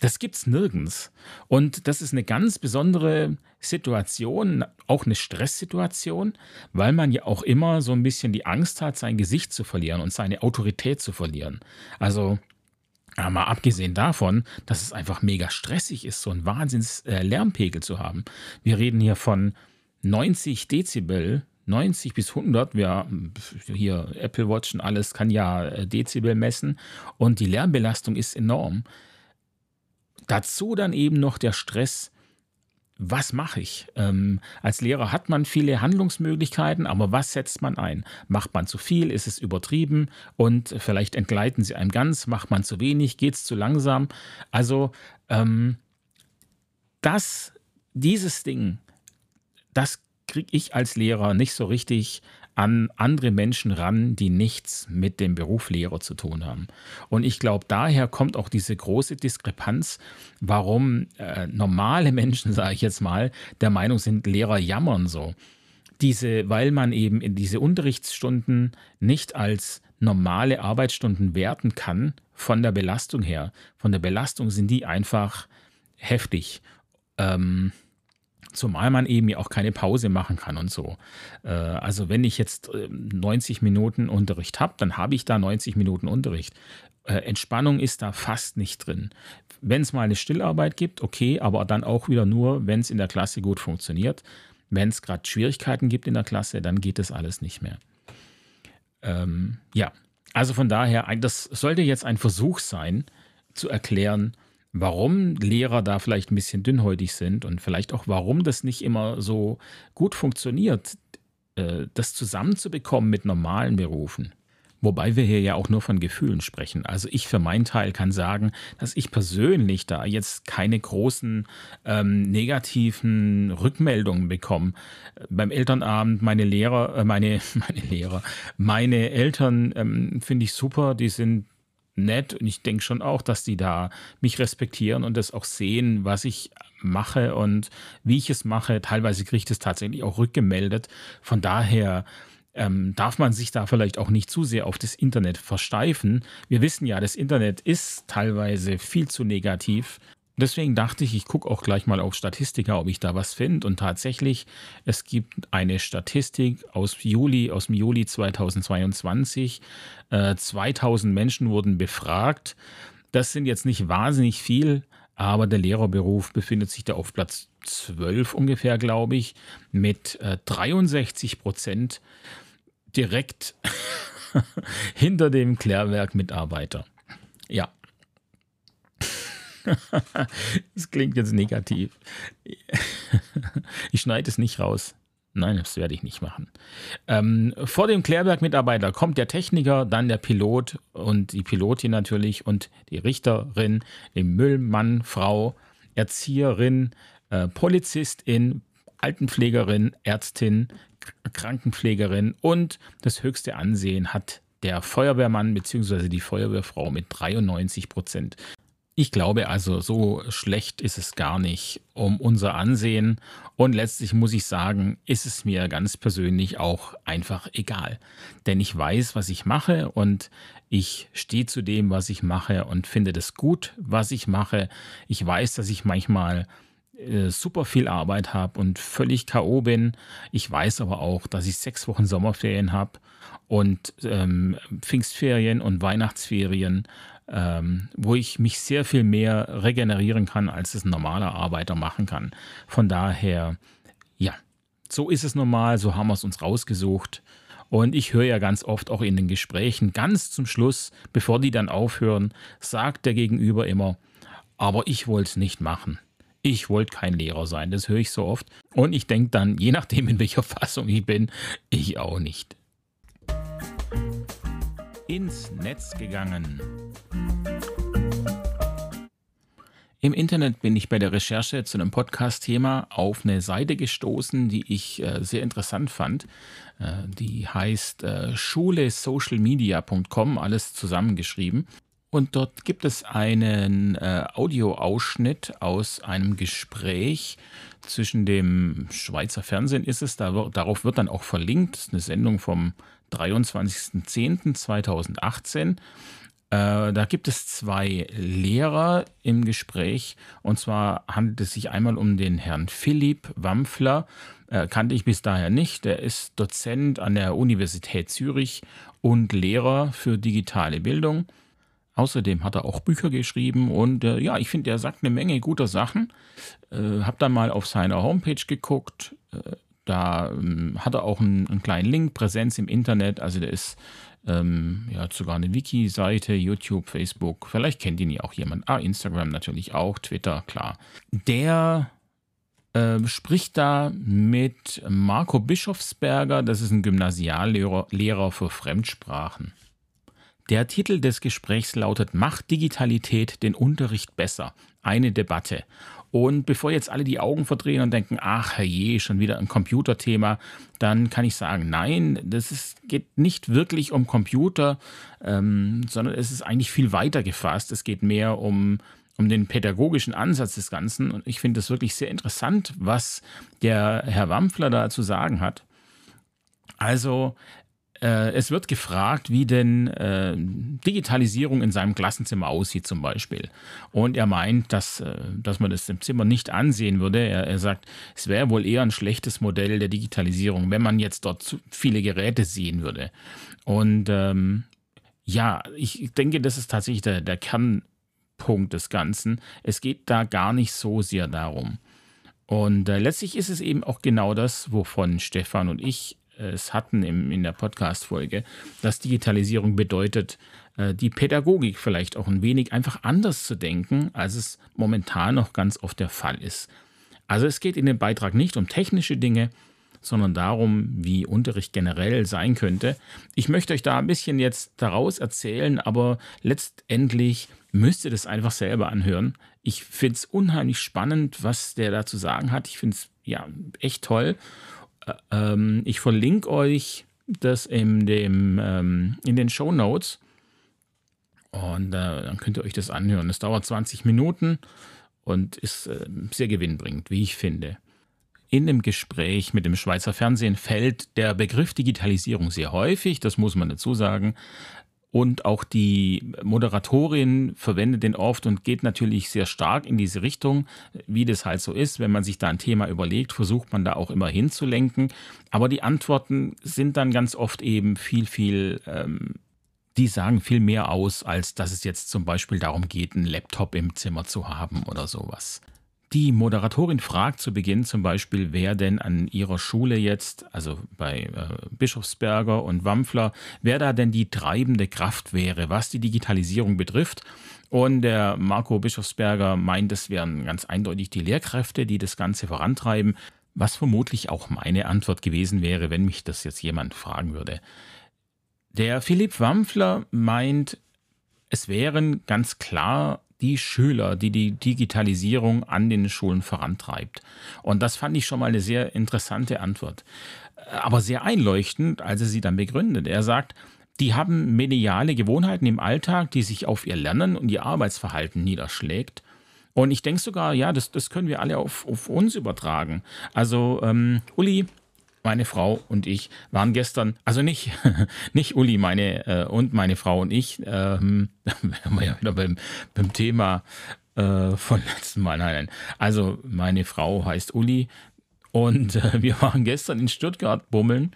das gibt's nirgends. Und das ist eine ganz besondere Situation, auch eine Stresssituation, weil man ja auch immer so ein bisschen die Angst hat, sein Gesicht zu verlieren und seine Autorität zu verlieren. Also ja, mal abgesehen davon, dass es einfach mega stressig ist, so einen Wahnsinns äh, Lärmpegel zu haben. Wir reden hier von 90 Dezibel 90 bis 100, wir hier Apple Watch und alles kann ja äh, Dezibel messen und die Lärmbelastung ist enorm. Dazu dann eben noch der Stress, was mache ich? Ähm, als Lehrer hat man viele Handlungsmöglichkeiten, aber was setzt man ein? Macht man zu viel? Ist es übertrieben? Und vielleicht entgleiten sie einem ganz? Macht man zu wenig? Geht es zu langsam? Also ähm, das, dieses Ding, das kriege ich als Lehrer nicht so richtig an andere Menschen ran, die nichts mit dem Beruf Lehrer zu tun haben. Und ich glaube, daher kommt auch diese große Diskrepanz, warum äh, normale Menschen, sage ich jetzt mal, der Meinung sind, Lehrer jammern so. Diese, weil man eben in diese Unterrichtsstunden nicht als normale Arbeitsstunden werten kann von der Belastung her. Von der Belastung sind die einfach heftig. Ähm, Zumal man eben ja auch keine Pause machen kann und so. Äh, also wenn ich jetzt 90 ähm, Minuten Unterricht habe, dann habe ich da 90 Minuten Unterricht. Äh, Entspannung ist da fast nicht drin. Wenn es mal eine Stillarbeit gibt, okay, aber dann auch wieder nur, wenn es in der Klasse gut funktioniert. Wenn es gerade Schwierigkeiten gibt in der Klasse, dann geht das alles nicht mehr. Ähm, ja, also von daher, das sollte jetzt ein Versuch sein, zu erklären, warum Lehrer da vielleicht ein bisschen dünnhäutig sind und vielleicht auch, warum das nicht immer so gut funktioniert, äh, das zusammenzubekommen mit normalen Berufen. Wobei wir hier ja auch nur von Gefühlen sprechen. Also ich für meinen Teil kann sagen, dass ich persönlich da jetzt keine großen ähm, negativen Rückmeldungen bekomme. Beim Elternabend meine Lehrer, äh, meine, meine Lehrer, meine Eltern ähm, finde ich super, die sind nett und ich denke schon auch, dass die da mich respektieren und das auch sehen, was ich mache und wie ich es mache. Teilweise kriege ich das tatsächlich auch rückgemeldet. Von daher ähm, darf man sich da vielleicht auch nicht zu sehr auf das Internet versteifen. Wir wissen ja, das Internet ist teilweise viel zu negativ. Deswegen dachte ich, ich gucke auch gleich mal auf Statistika, ob ich da was finde. Und tatsächlich, es gibt eine Statistik aus Juli, aus dem Juli 2022. Äh, 2000 Menschen wurden befragt. Das sind jetzt nicht wahnsinnig viel, aber der Lehrerberuf befindet sich da auf Platz 12 ungefähr, glaube ich, mit äh, 63 Prozent direkt hinter dem Klärwerk-Mitarbeiter. Ja. das klingt jetzt negativ. ich schneide es nicht raus. Nein, das werde ich nicht machen. Ähm, vor dem Klärwerk-Mitarbeiter kommt der Techniker, dann der Pilot und die Pilotin natürlich und die Richterin, die Müllmann, Frau, Erzieherin, äh, Polizistin, Altenpflegerin, Ärztin, Krankenpflegerin und das höchste Ansehen hat der Feuerwehrmann bzw. die Feuerwehrfrau mit 93 Prozent. Ich glaube also, so schlecht ist es gar nicht um unser Ansehen. Und letztlich muss ich sagen, ist es mir ganz persönlich auch einfach egal. Denn ich weiß, was ich mache und ich stehe zu dem, was ich mache und finde das gut, was ich mache. Ich weiß, dass ich manchmal äh, super viel Arbeit habe und völlig K.O. bin. Ich weiß aber auch, dass ich sechs Wochen Sommerferien habe und ähm, Pfingstferien und Weihnachtsferien ähm, wo ich mich sehr viel mehr regenerieren kann, als es ein normaler Arbeiter machen kann. Von daher, ja, so ist es normal, so haben wir es uns rausgesucht. Und ich höre ja ganz oft auch in den Gesprächen, ganz zum Schluss, bevor die dann aufhören, sagt der Gegenüber immer, aber ich wollte es nicht machen. Ich wollte kein Lehrer sein, das höre ich so oft. Und ich denke dann, je nachdem, in welcher Fassung ich bin, ich auch nicht. Ins Netz gegangen. Im Internet bin ich bei der Recherche zu einem Podcast-Thema auf eine Seite gestoßen, die ich äh, sehr interessant fand. Äh, die heißt äh, schulesocialmedia.com, alles zusammengeschrieben. Und dort gibt es einen äh, Audioausschnitt aus einem Gespräch zwischen dem Schweizer Fernsehen ist es, da, darauf wird dann auch verlinkt, das ist eine Sendung vom 23.10.2018 äh, da gibt es zwei Lehrer im Gespräch. Und zwar handelt es sich einmal um den Herrn Philipp Wampfler. Äh, kannte ich bis daher nicht. Der ist Dozent an der Universität Zürich und Lehrer für digitale Bildung. Außerdem hat er auch Bücher geschrieben und äh, ja, ich finde, er sagt eine Menge guter Sachen. Äh, hab dann mal auf seiner Homepage geguckt. Da ähm, hat er auch einen, einen, kleinen Link, Präsenz im Internet. Also der ist ähm, ja, sogar eine Wiki-Seite, YouTube, Facebook. Vielleicht kennt ihn ja auch jemand. Ah, Instagram natürlich auch, Twitter, klar. Der äh, spricht da mit Marco Bischofsberger, das ist ein Gymnasiallehrer Lehrer für Fremdsprachen. Der Titel des Gesprächs lautet Macht Digitalität den Unterricht besser? Eine Debatte. Und bevor jetzt alle die Augen verdrehen und denken, ach je, schon wieder ein Computerthema, dann kann ich sagen, nein, das ist, geht nicht wirklich um Computer, ähm, sondern es ist eigentlich viel weiter gefasst. Es geht mehr um, um den pädagogischen Ansatz des Ganzen. Und ich finde es wirklich sehr interessant, was der Herr Wampfler da zu sagen hat. Also äh, es wird gefragt, wie denn äh, Digitalisierung in seinem Klassenzimmer aussieht zum Beispiel. Und er meint, dass, äh, dass man das im Zimmer nicht ansehen würde. Er, er sagt, es wäre wohl eher ein schlechtes Modell der Digitalisierung, wenn man jetzt dort viele Geräte sehen würde. Und ähm, ja, ich denke, das ist tatsächlich der, der Kernpunkt des Ganzen. Es geht da gar nicht so sehr darum. Und äh, letztlich ist es eben auch genau das, wovon Stefan und ich es hatten im, in der Podcast-Folge, dass Digitalisierung bedeutet, äh, die Pädagogik vielleicht auch ein wenig einfach anders zu denken, als es momentan noch ganz oft der Fall ist. Also es geht in dem Beitrag nicht um technische Dinge, sondern darum, wie Unterricht generell sein könnte. Ich möchte euch da ein bisschen jetzt daraus erzählen, aber letztendlich müsst ihr das einfach selber anhören. Ich finde es unheimlich spannend, was der da zu sagen hat. Ich finde es ja echt toll. Ähm, ich verlinke euch das in, dem, ähm, in den Show Notes. Und äh, dann könnt ihr euch das anhören. Es dauert 20 Minuten und ist äh, sehr gewinnbringend, wie ich finde. In dem Gespräch mit dem Schweizer Fernsehen fällt der Begriff Digitalisierung sehr häufig, das muss man dazu sagen. Und auch die Moderatorin verwendet den oft und geht natürlich sehr stark in diese Richtung, wie das halt so ist. Wenn man sich da ein Thema überlegt, versucht man da auch immer hinzulenken. Aber die Antworten sind dann ganz oft eben viel, viel, ähm, die sagen viel mehr aus, als dass es jetzt zum Beispiel darum geht, einen Laptop im Zimmer zu haben oder sowas. Die Moderatorin fragt zu Beginn zum Beispiel, wer denn an ihrer Schule jetzt, also bei äh, Bischofsberger und Wampfler, wer da denn die treibende Kraft wäre, was die Digitalisierung betrifft. Und der Marco Bischofsberger meint, es wären ganz eindeutig die Lehrkräfte, die das Ganze vorantreiben, was vermutlich auch meine Antwort gewesen wäre, wenn mich das jetzt jemand fragen würde. Der Philipp Wampfler meint, es wären ganz klar die Schüler, die die Digitalisierung an den Schulen vorantreibt. Und das fand ich schon mal eine sehr interessante Antwort. Aber sehr einleuchtend, als er sie dann begründet. Er sagt, die haben mediale Gewohnheiten im Alltag, die sich auf ihr Lernen und ihr Arbeitsverhalten niederschlägt. Und ich denke sogar, ja, das, das können wir alle auf, auf uns übertragen. Also, ähm, Uli, meine Frau und ich waren gestern, also nicht, nicht Uli, meine äh, und meine Frau und ich, ähm, wären wir ja wieder beim, beim Thema äh, von letzten Mal. Nein, nein. Also meine Frau heißt Uli und äh, wir waren gestern in Stuttgart bummeln.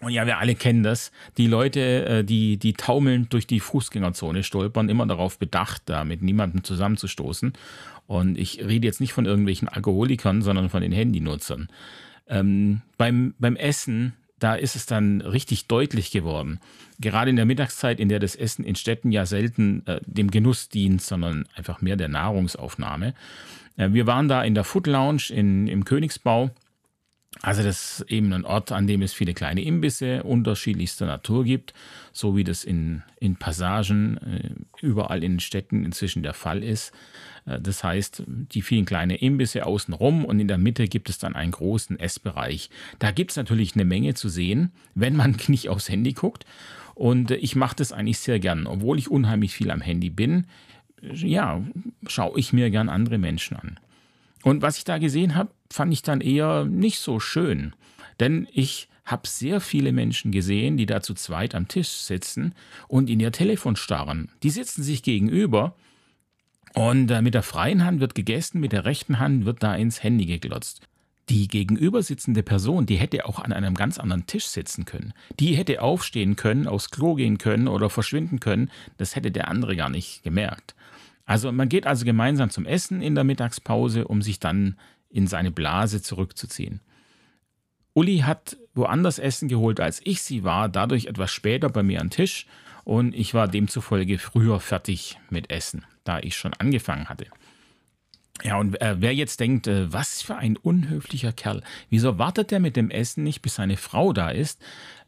Und ja, wir alle kennen das. Die Leute, äh, die, die taumelnd durch die Fußgängerzone stolpern, immer darauf bedacht, da mit niemandem zusammenzustoßen. Und ich rede jetzt nicht von irgendwelchen Alkoholikern, sondern von den Handynutzern. Ähm, beim, beim Essen, da ist es dann richtig deutlich geworden. Gerade in der Mittagszeit, in der das Essen in Städten ja selten äh, dem Genuss dient, sondern einfach mehr der Nahrungsaufnahme. Äh, wir waren da in der Food Lounge in, im Königsbau. Also das ist eben ein Ort, an dem es viele kleine Imbisse unterschiedlichster Natur gibt, so wie das in, in Passagen äh, überall in Städten inzwischen der Fall ist. Äh, das heißt, die vielen kleinen Imbisse außenrum und in der Mitte gibt es dann einen großen Essbereich. Da gibt es natürlich eine Menge zu sehen, wenn man nicht aufs Handy guckt. Und äh, ich mache das eigentlich sehr gern, obwohl ich unheimlich viel am Handy bin. Ja, schaue ich mir gern andere Menschen an. Und was ich da gesehen habe, fand ich dann eher nicht so schön. Denn ich habe sehr viele Menschen gesehen, die da zu zweit am Tisch sitzen und in ihr Telefon starren. Die sitzen sich gegenüber und äh, mit der freien Hand wird gegessen, mit der rechten Hand wird da ins Handy geglotzt. Die gegenüber sitzende Person, die hätte auch an einem ganz anderen Tisch sitzen können. Die hätte aufstehen können, aufs Klo gehen können oder verschwinden können. Das hätte der andere gar nicht gemerkt. Also man geht also gemeinsam zum Essen in der Mittagspause, um sich dann in seine Blase zurückzuziehen. Uli hat woanders Essen geholt, als ich sie war, dadurch etwas später bei mir am Tisch und ich war demzufolge früher fertig mit Essen, da ich schon angefangen hatte. Ja, und äh, wer jetzt denkt, äh, was für ein unhöflicher Kerl, wieso wartet er mit dem Essen nicht, bis seine Frau da ist?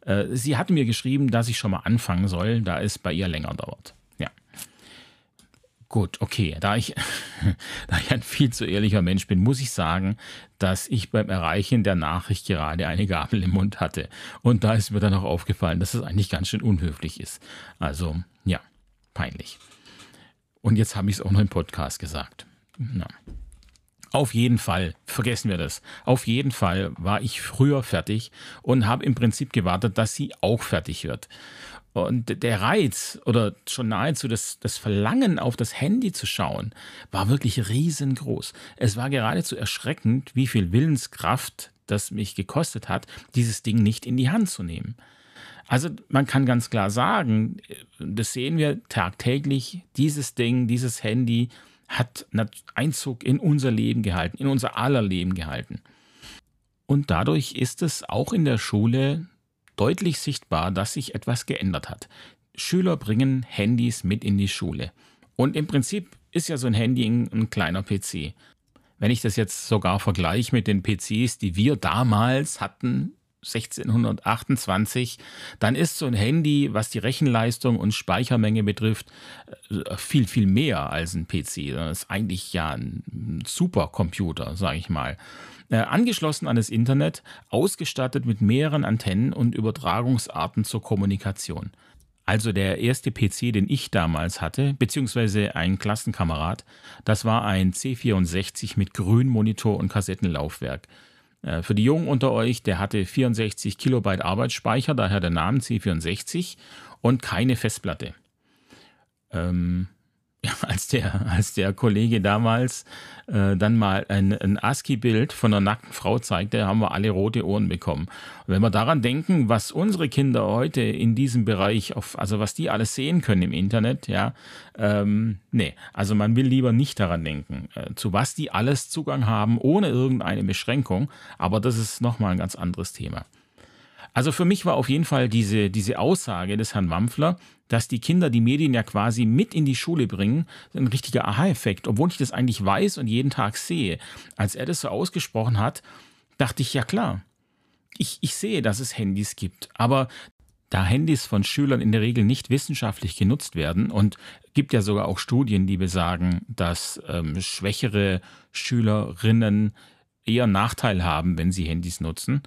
Äh, sie hatte mir geschrieben, dass ich schon mal anfangen soll, da es bei ihr länger dauert. Gut, okay. Da ich, da ich ein viel zu ehrlicher Mensch bin, muss ich sagen, dass ich beim Erreichen der Nachricht gerade eine Gabel im Mund hatte. Und da ist mir dann auch aufgefallen, dass es eigentlich ganz schön unhöflich ist. Also, ja, peinlich. Und jetzt habe ich es auch noch im Podcast gesagt. Na. Auf jeden Fall, vergessen wir das. Auf jeden Fall war ich früher fertig und habe im Prinzip gewartet, dass sie auch fertig wird. Und der Reiz oder schon nahezu das, das Verlangen auf das Handy zu schauen, war wirklich riesengroß. Es war geradezu erschreckend, wie viel Willenskraft das mich gekostet hat, dieses Ding nicht in die Hand zu nehmen. Also man kann ganz klar sagen, das sehen wir tagtäglich, dieses Ding, dieses Handy hat Einzug in unser Leben gehalten, in unser aller Leben gehalten. Und dadurch ist es auch in der Schule deutlich sichtbar, dass sich etwas geändert hat. Schüler bringen Handys mit in die Schule. Und im Prinzip ist ja so ein Handy ein, ein kleiner PC. Wenn ich das jetzt sogar vergleiche mit den PCs, die wir damals hatten, 1628, dann ist so ein Handy, was die Rechenleistung und Speichermenge betrifft, äh, viel, viel mehr als ein PC. Das ist eigentlich ja ein Supercomputer, sage ich mal. Äh, angeschlossen an das Internet, ausgestattet mit mehreren Antennen und Übertragungsarten zur Kommunikation. Also der erste PC, den ich damals hatte, beziehungsweise ein Klassenkamerad, das war ein C64 mit Grünmonitor und Kassettenlaufwerk. Äh, für die Jungen unter euch, der hatte 64 Kilobyte Arbeitsspeicher, daher der Name C64 und keine Festplatte. Ähm, als der, als der Kollege damals äh, dann mal ein, ein ASCII-Bild von einer nackten Frau zeigte, haben wir alle rote Ohren bekommen. Und wenn wir daran denken, was unsere Kinder heute in diesem Bereich, auf, also was die alles sehen können im Internet, ja, ähm, nee, also man will lieber nicht daran denken, äh, zu was die alles Zugang haben, ohne irgendeine Beschränkung. Aber das ist nochmal ein ganz anderes Thema. Also für mich war auf jeden Fall diese, diese Aussage des Herrn Wampfler, dass die Kinder die Medien ja quasi mit in die Schule bringen, ein richtiger Aha-Effekt, obwohl ich das eigentlich weiß und jeden Tag sehe. Als er das so ausgesprochen hat, dachte ich, ja klar, ich, ich sehe, dass es Handys gibt, aber da Handys von Schülern in der Regel nicht wissenschaftlich genutzt werden und gibt ja sogar auch Studien, die besagen, dass ähm, schwächere Schülerinnen eher Nachteil haben, wenn sie Handys nutzen,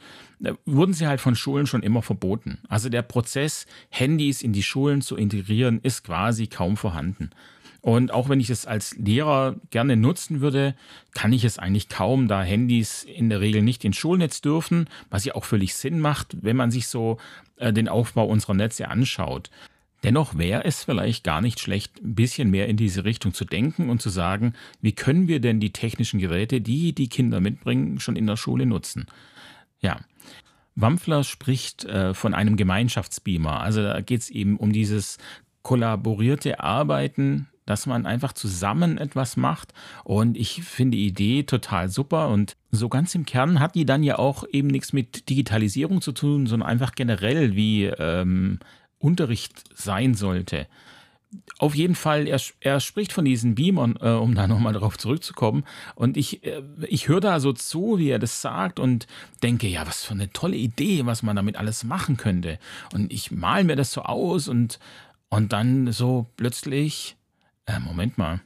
wurden sie halt von Schulen schon immer verboten. Also der Prozess, Handys in die Schulen zu integrieren, ist quasi kaum vorhanden. Und auch wenn ich es als Lehrer gerne nutzen würde, kann ich es eigentlich kaum, da Handys in der Regel nicht ins Schulnetz dürfen, was ja auch völlig Sinn macht, wenn man sich so äh, den Aufbau unserer Netze anschaut. Dennoch wäre es vielleicht gar nicht schlecht, ein bisschen mehr in diese Richtung zu denken und zu sagen, wie können wir denn die technischen Geräte, die die Kinder mitbringen, schon in der Schule nutzen? Ja. Wampfler spricht äh, von einem Gemeinschaftsbeamer. Also da geht es eben um dieses kollaborierte Arbeiten, dass man einfach zusammen etwas macht. Und ich finde die Idee total super. Und so ganz im Kern hat die dann ja auch eben nichts mit Digitalisierung zu tun, sondern einfach generell, wie ähm, Unterricht sein sollte. Auf jeden Fall, er, er spricht von diesen Beamern, äh, um da nochmal darauf zurückzukommen. Und ich, äh, ich höre da so zu, wie er das sagt und denke, ja, was für eine tolle Idee, was man damit alles machen könnte. Und ich male mir das so aus und, und dann so plötzlich, äh, Moment mal,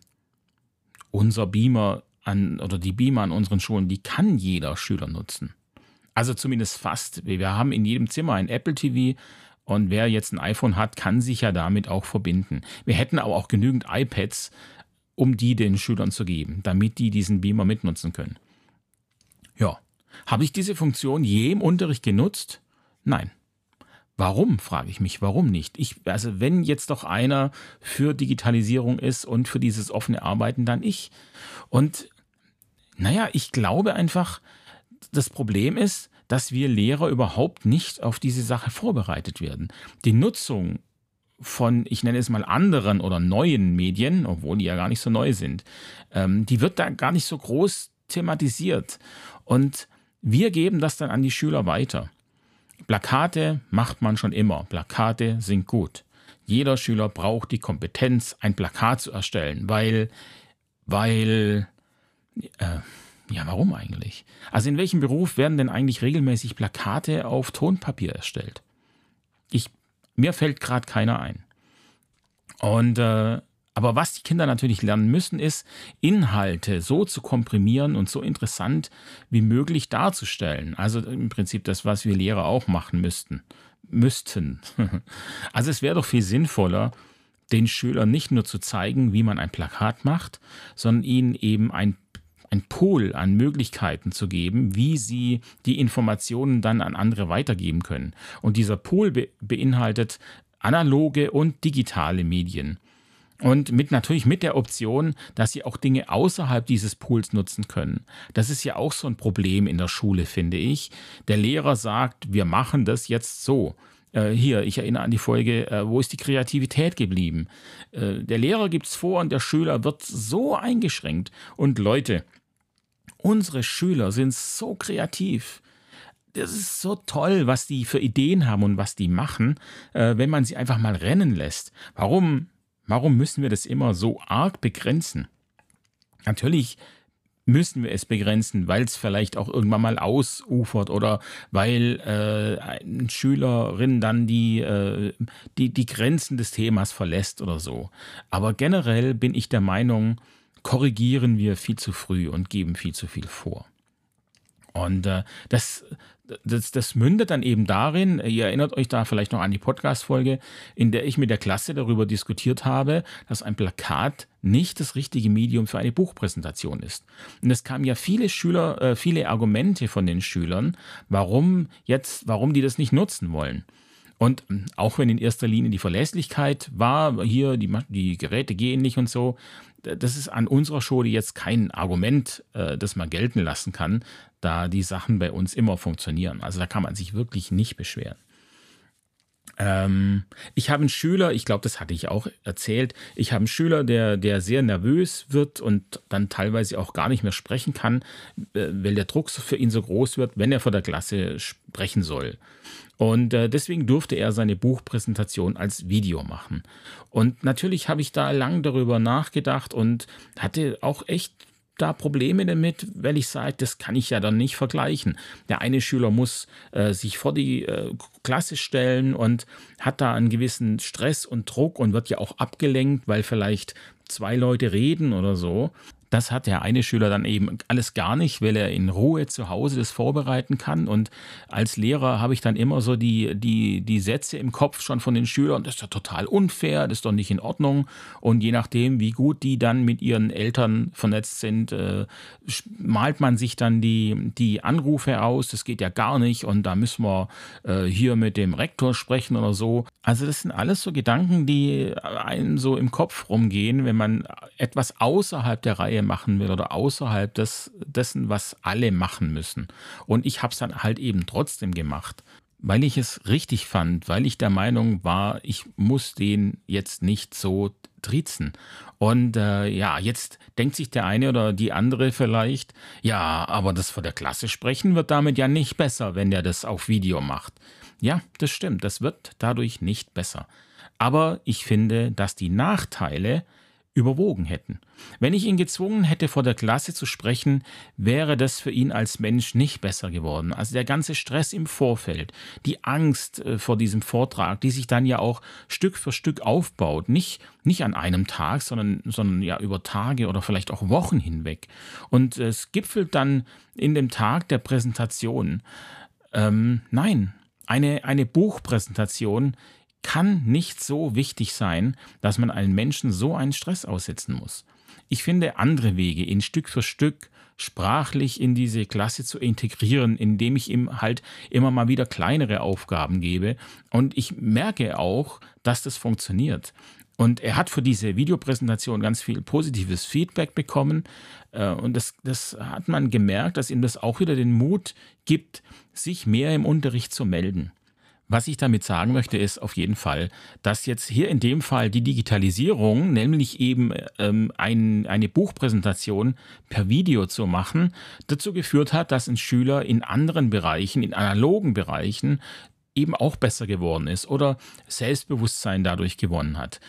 unser Beamer an, oder die Beamer an unseren Schulen, die kann jeder Schüler nutzen. Also zumindest fast. Wir haben in jedem Zimmer ein Apple TV und wer jetzt ein iPhone hat, kann sich ja damit auch verbinden. Wir hätten aber auch genügend iPads, um die den Schülern zu geben, damit die diesen Beamer mitnutzen können. Ja, habe ich diese Funktion je im Unterricht genutzt? Nein. Warum, frage ich mich, warum nicht? Ich, also wenn jetzt doch einer für Digitalisierung ist und für dieses offene Arbeiten, dann ich. Und naja, ich glaube einfach, das Problem ist, dass wir Lehrer überhaupt nicht auf diese Sache vorbereitet werden. Die Nutzung von, ich nenne es mal anderen oder neuen Medien, obwohl die ja gar nicht so neu sind, ähm, die wird da gar nicht so groß thematisiert. Und wir geben das dann an die Schüler weiter. Plakate macht man schon immer. Plakate sind gut. Jeder Schüler braucht die Kompetenz, ein Plakat zu erstellen, weil, weil, äh, ja, warum eigentlich? Also in welchem Beruf werden denn eigentlich regelmäßig Plakate auf Tonpapier erstellt? Ich, mir fällt gerade keiner ein. Und äh, aber was die Kinder natürlich lernen müssen, ist, Inhalte so zu komprimieren und so interessant wie möglich darzustellen. Also im Prinzip das, was wir Lehrer auch machen müssten. Müssten. Also es wäre doch viel sinnvoller, den Schülern nicht nur zu zeigen, wie man ein Plakat macht, sondern ihnen eben ein ein Pool an Möglichkeiten zu geben, wie sie die Informationen dann an andere weitergeben können. Und dieser Pool be beinhaltet analoge und digitale Medien. Und mit natürlich mit der Option, dass sie auch Dinge außerhalb dieses Pools nutzen können. Das ist ja auch so ein Problem in der Schule, finde ich. Der Lehrer sagt, wir machen das jetzt so. Äh, hier, ich erinnere an die Folge, äh, wo ist die Kreativität geblieben? Äh, der Lehrer gibt es vor und der Schüler wird so eingeschränkt. Und Leute, Unsere Schüler sind so kreativ. Das ist so toll, was die für Ideen haben und was die machen, äh, wenn man sie einfach mal rennen lässt. Warum, warum müssen wir das immer so arg begrenzen? Natürlich müssen wir es begrenzen, weil es vielleicht auch irgendwann mal ausufert oder weil äh, eine Schülerin dann die, äh, die, die Grenzen des Themas verlässt oder so. Aber generell bin ich der Meinung, korrigieren wir viel zu früh und geben viel zu viel vor. Und äh, das, das, das mündet dann eben darin, ihr erinnert euch da vielleicht noch an die Podcast-Folge, in der ich mit der Klasse darüber diskutiert habe, dass ein Plakat nicht das richtige Medium für eine Buchpräsentation ist. Und es kamen ja viele Schüler, äh, viele Argumente von den Schülern, warum jetzt, warum die das nicht nutzen wollen. Und ähm, auch wenn in erster Linie die Verlässlichkeit war, hier die, die Geräte gehen nicht und so, das ist an unserer Schule jetzt kein Argument, äh, das man gelten lassen kann, da die Sachen bei uns immer funktionieren. Also da kann man sich wirklich nicht beschweren. Ähm, ich habe einen Schüler, ich glaube, das hatte ich auch erzählt, ich habe einen Schüler, der, der sehr nervös wird und dann teilweise auch gar nicht mehr sprechen kann, äh, weil der Druck für ihn so groß wird, wenn er vor der Klasse sprechen soll. Und äh, deswegen durfte er seine Buchpräsentation als Video machen. Und natürlich habe ich da lang darüber nachgedacht und hatte auch echt da Probleme damit, weil ich sage, das kann ich ja dann nicht vergleichen. Der eine Schüler muss äh, sich vor die äh, Klasse stellen und hat da einen gewissen Stress und Druck und wird ja auch abgelenkt, weil vielleicht zwei Leute reden oder so. Das hat der eine Schüler dann eben alles gar nicht, weil er in Ruhe zu Hause das vorbereiten kann. Und als Lehrer habe ich dann immer so die, die, die Sätze im Kopf schon von den Schülern, das ist doch total unfair, das ist doch nicht in Ordnung. Und je nachdem, wie gut die dann mit ihren Eltern vernetzt sind, äh, malt man sich dann die, die Anrufe aus, das geht ja gar nicht und da müssen wir äh, hier mit dem Rektor sprechen oder so. Also das sind alles so Gedanken, die einem so im Kopf rumgehen, wenn man etwas außerhalb der Reihe machen will oder außerhalb des, dessen, was alle machen müssen. Und ich habe es dann halt eben trotzdem gemacht, weil ich es richtig fand, weil ich der Meinung war, ich muss den jetzt nicht so trizen. Und äh, ja, jetzt denkt sich der eine oder die andere vielleicht, ja, aber das vor der Klasse sprechen wird damit ja nicht besser, wenn der das auf Video macht. Ja, das stimmt, das wird dadurch nicht besser. Aber ich finde, dass die Nachteile überwogen hätten. Wenn ich ihn gezwungen hätte, vor der Klasse zu sprechen, wäre das für ihn als Mensch nicht besser geworden. Also der ganze Stress im Vorfeld, die Angst äh, vor diesem Vortrag, die sich dann ja auch Stück für Stück aufbaut, nicht, nicht an einem Tag, sondern, sondern ja über Tage oder vielleicht auch Wochen hinweg. Und es gipfelt dann in dem Tag der Präsentation. Ähm, nein, eine, eine Buchpräsentation kann nicht so wichtig sein, dass man einen Menschen so einen Stress aussetzen muss. Ich finde andere Wege, ihn Stück für Stück sprachlich in diese Klasse zu integrieren, indem ich ihm halt immer mal wieder kleinere Aufgaben gebe. Und ich merke auch, dass das funktioniert. Und er hat für diese Videopräsentation ganz viel positives Feedback bekommen. Äh, und das, das hat man gemerkt, dass ihm das auch wieder den Mut gibt, sich mehr im Unterricht zu melden. Was ich damit sagen möchte, ist auf jeden Fall, dass jetzt hier in dem Fall die Digitalisierung, nämlich eben ähm, ein, eine Buchpräsentation per Video zu machen, dazu geführt hat, dass ein Schüler in anderen Bereichen, in analogen Bereichen, eben auch besser geworden ist oder Selbstbewusstsein dadurch gewonnen hat.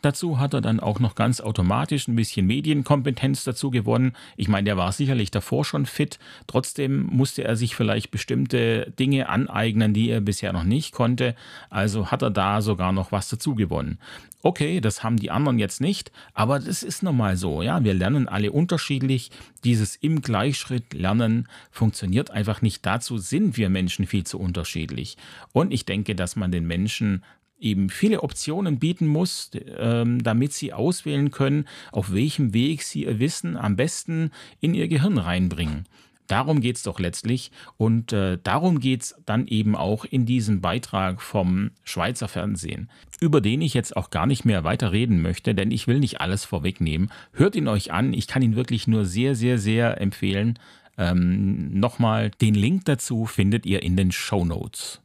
Dazu hat er dann auch noch ganz automatisch ein bisschen Medienkompetenz dazu gewonnen. Ich meine, der war sicherlich davor schon fit. Trotzdem musste er sich vielleicht bestimmte Dinge aneignen, die er bisher noch nicht konnte. Also hat er da sogar noch was dazu gewonnen. Okay, das haben die anderen jetzt nicht, aber das ist normal so. Ja, wir lernen alle unterschiedlich. Dieses im Gleichschritt lernen funktioniert einfach nicht. Dazu sind wir Menschen viel zu unterschiedlich. Und ich denke, dass man den Menschen eben viele Optionen bieten muss, ähm, damit sie auswählen können, auf welchem Weg sie ihr Wissen am besten in ihr Gehirn reinbringen. Darum geht es doch letztlich und äh, darum geht es dann eben auch in diesem Beitrag vom Schweizer Fernsehen, über den ich jetzt auch gar nicht mehr weiter reden möchte, denn ich will nicht alles vorwegnehmen. Hört ihn euch an, ich kann ihn wirklich nur sehr, sehr, sehr empfehlen. Ähm, Nochmal, den Link dazu findet ihr in den Show Notes.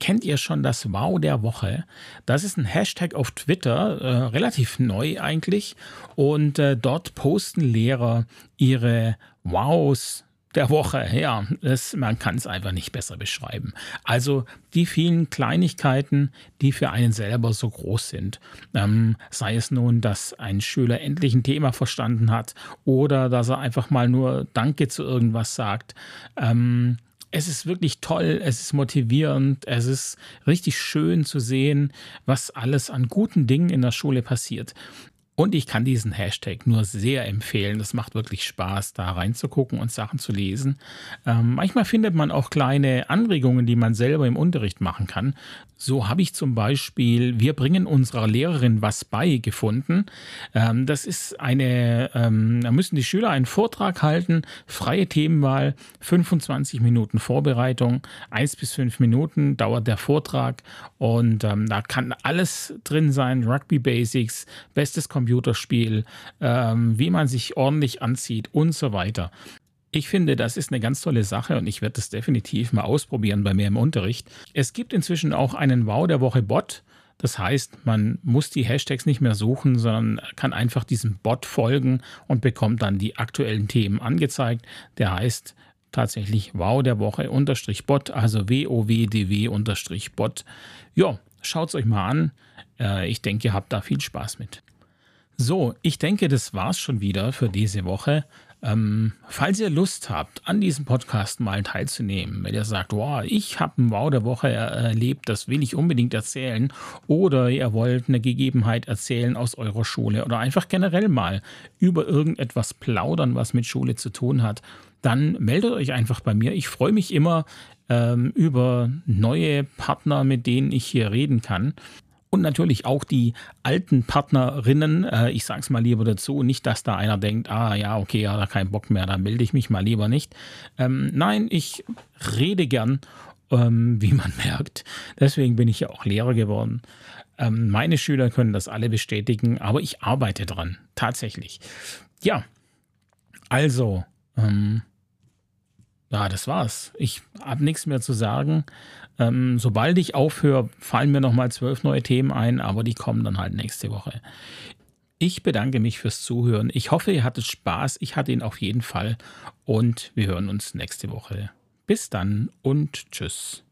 Kennt ihr schon das Wow der Woche? Das ist ein Hashtag auf Twitter, äh, relativ neu eigentlich. Und äh, dort posten Lehrer ihre Wows der Woche. Ja, das, man kann es einfach nicht besser beschreiben. Also die vielen Kleinigkeiten, die für einen selber so groß sind. Ähm, sei es nun, dass ein Schüler endlich ein Thema verstanden hat oder dass er einfach mal nur Danke zu irgendwas sagt. Ähm, es ist wirklich toll, es ist motivierend, es ist richtig schön zu sehen, was alles an guten Dingen in der Schule passiert. Und ich kann diesen Hashtag nur sehr empfehlen. Es macht wirklich Spaß, da reinzugucken und Sachen zu lesen. Ähm, manchmal findet man auch kleine Anregungen, die man selber im Unterricht machen kann. So habe ich zum Beispiel Wir bringen unserer Lehrerin was bei gefunden. Ähm, das ist eine, ähm, da müssen die Schüler einen Vortrag halten, freie Themenwahl, 25 Minuten Vorbereitung, 1 bis 5 Minuten dauert der Vortrag und ähm, da kann alles drin sein, Rugby Basics, bestes Computerspiel, ähm, wie man sich ordentlich anzieht und so weiter. Ich finde, das ist eine ganz tolle Sache und ich werde das definitiv mal ausprobieren bei mir im Unterricht. Es gibt inzwischen auch einen Wow der Woche Bot. Das heißt, man muss die Hashtags nicht mehr suchen, sondern kann einfach diesem Bot folgen und bekommt dann die aktuellen Themen angezeigt. Der heißt tatsächlich Wow der Woche unterstrich Bot, also W-O-W-D-W unterstrich Bot. Ja, schaut es euch mal an. Äh, ich denke, ihr habt da viel Spaß mit. So, ich denke, das war's schon wieder für diese Woche. Ähm, falls ihr Lust habt, an diesem Podcast mal teilzunehmen, wenn ihr sagt, wow, ich habe ein Wow der Woche erlebt, das will ich unbedingt erzählen, oder ihr wollt eine Gegebenheit erzählen aus eurer Schule oder einfach generell mal über irgendetwas plaudern, was mit Schule zu tun hat, dann meldet euch einfach bei mir. Ich freue mich immer ähm, über neue Partner, mit denen ich hier reden kann und natürlich auch die alten Partnerinnen. Äh, ich sage es mal lieber dazu, nicht, dass da einer denkt, ah ja, okay, ja, da keinen Bock mehr, dann melde ich mich mal lieber nicht. Ähm, nein, ich rede gern, ähm, wie man merkt. Deswegen bin ich ja auch Lehrer geworden. Ähm, meine Schüler können das alle bestätigen, aber ich arbeite dran, tatsächlich. Ja, also, ähm, ja, das war's. Ich habe nichts mehr zu sagen. Ähm, sobald ich aufhöre, fallen mir nochmal zwölf neue Themen ein, aber die kommen dann halt nächste Woche. Ich bedanke mich fürs Zuhören. Ich hoffe, ihr hattet Spaß. Ich hatte ihn auf jeden Fall. Und wir hören uns nächste Woche. Bis dann und tschüss.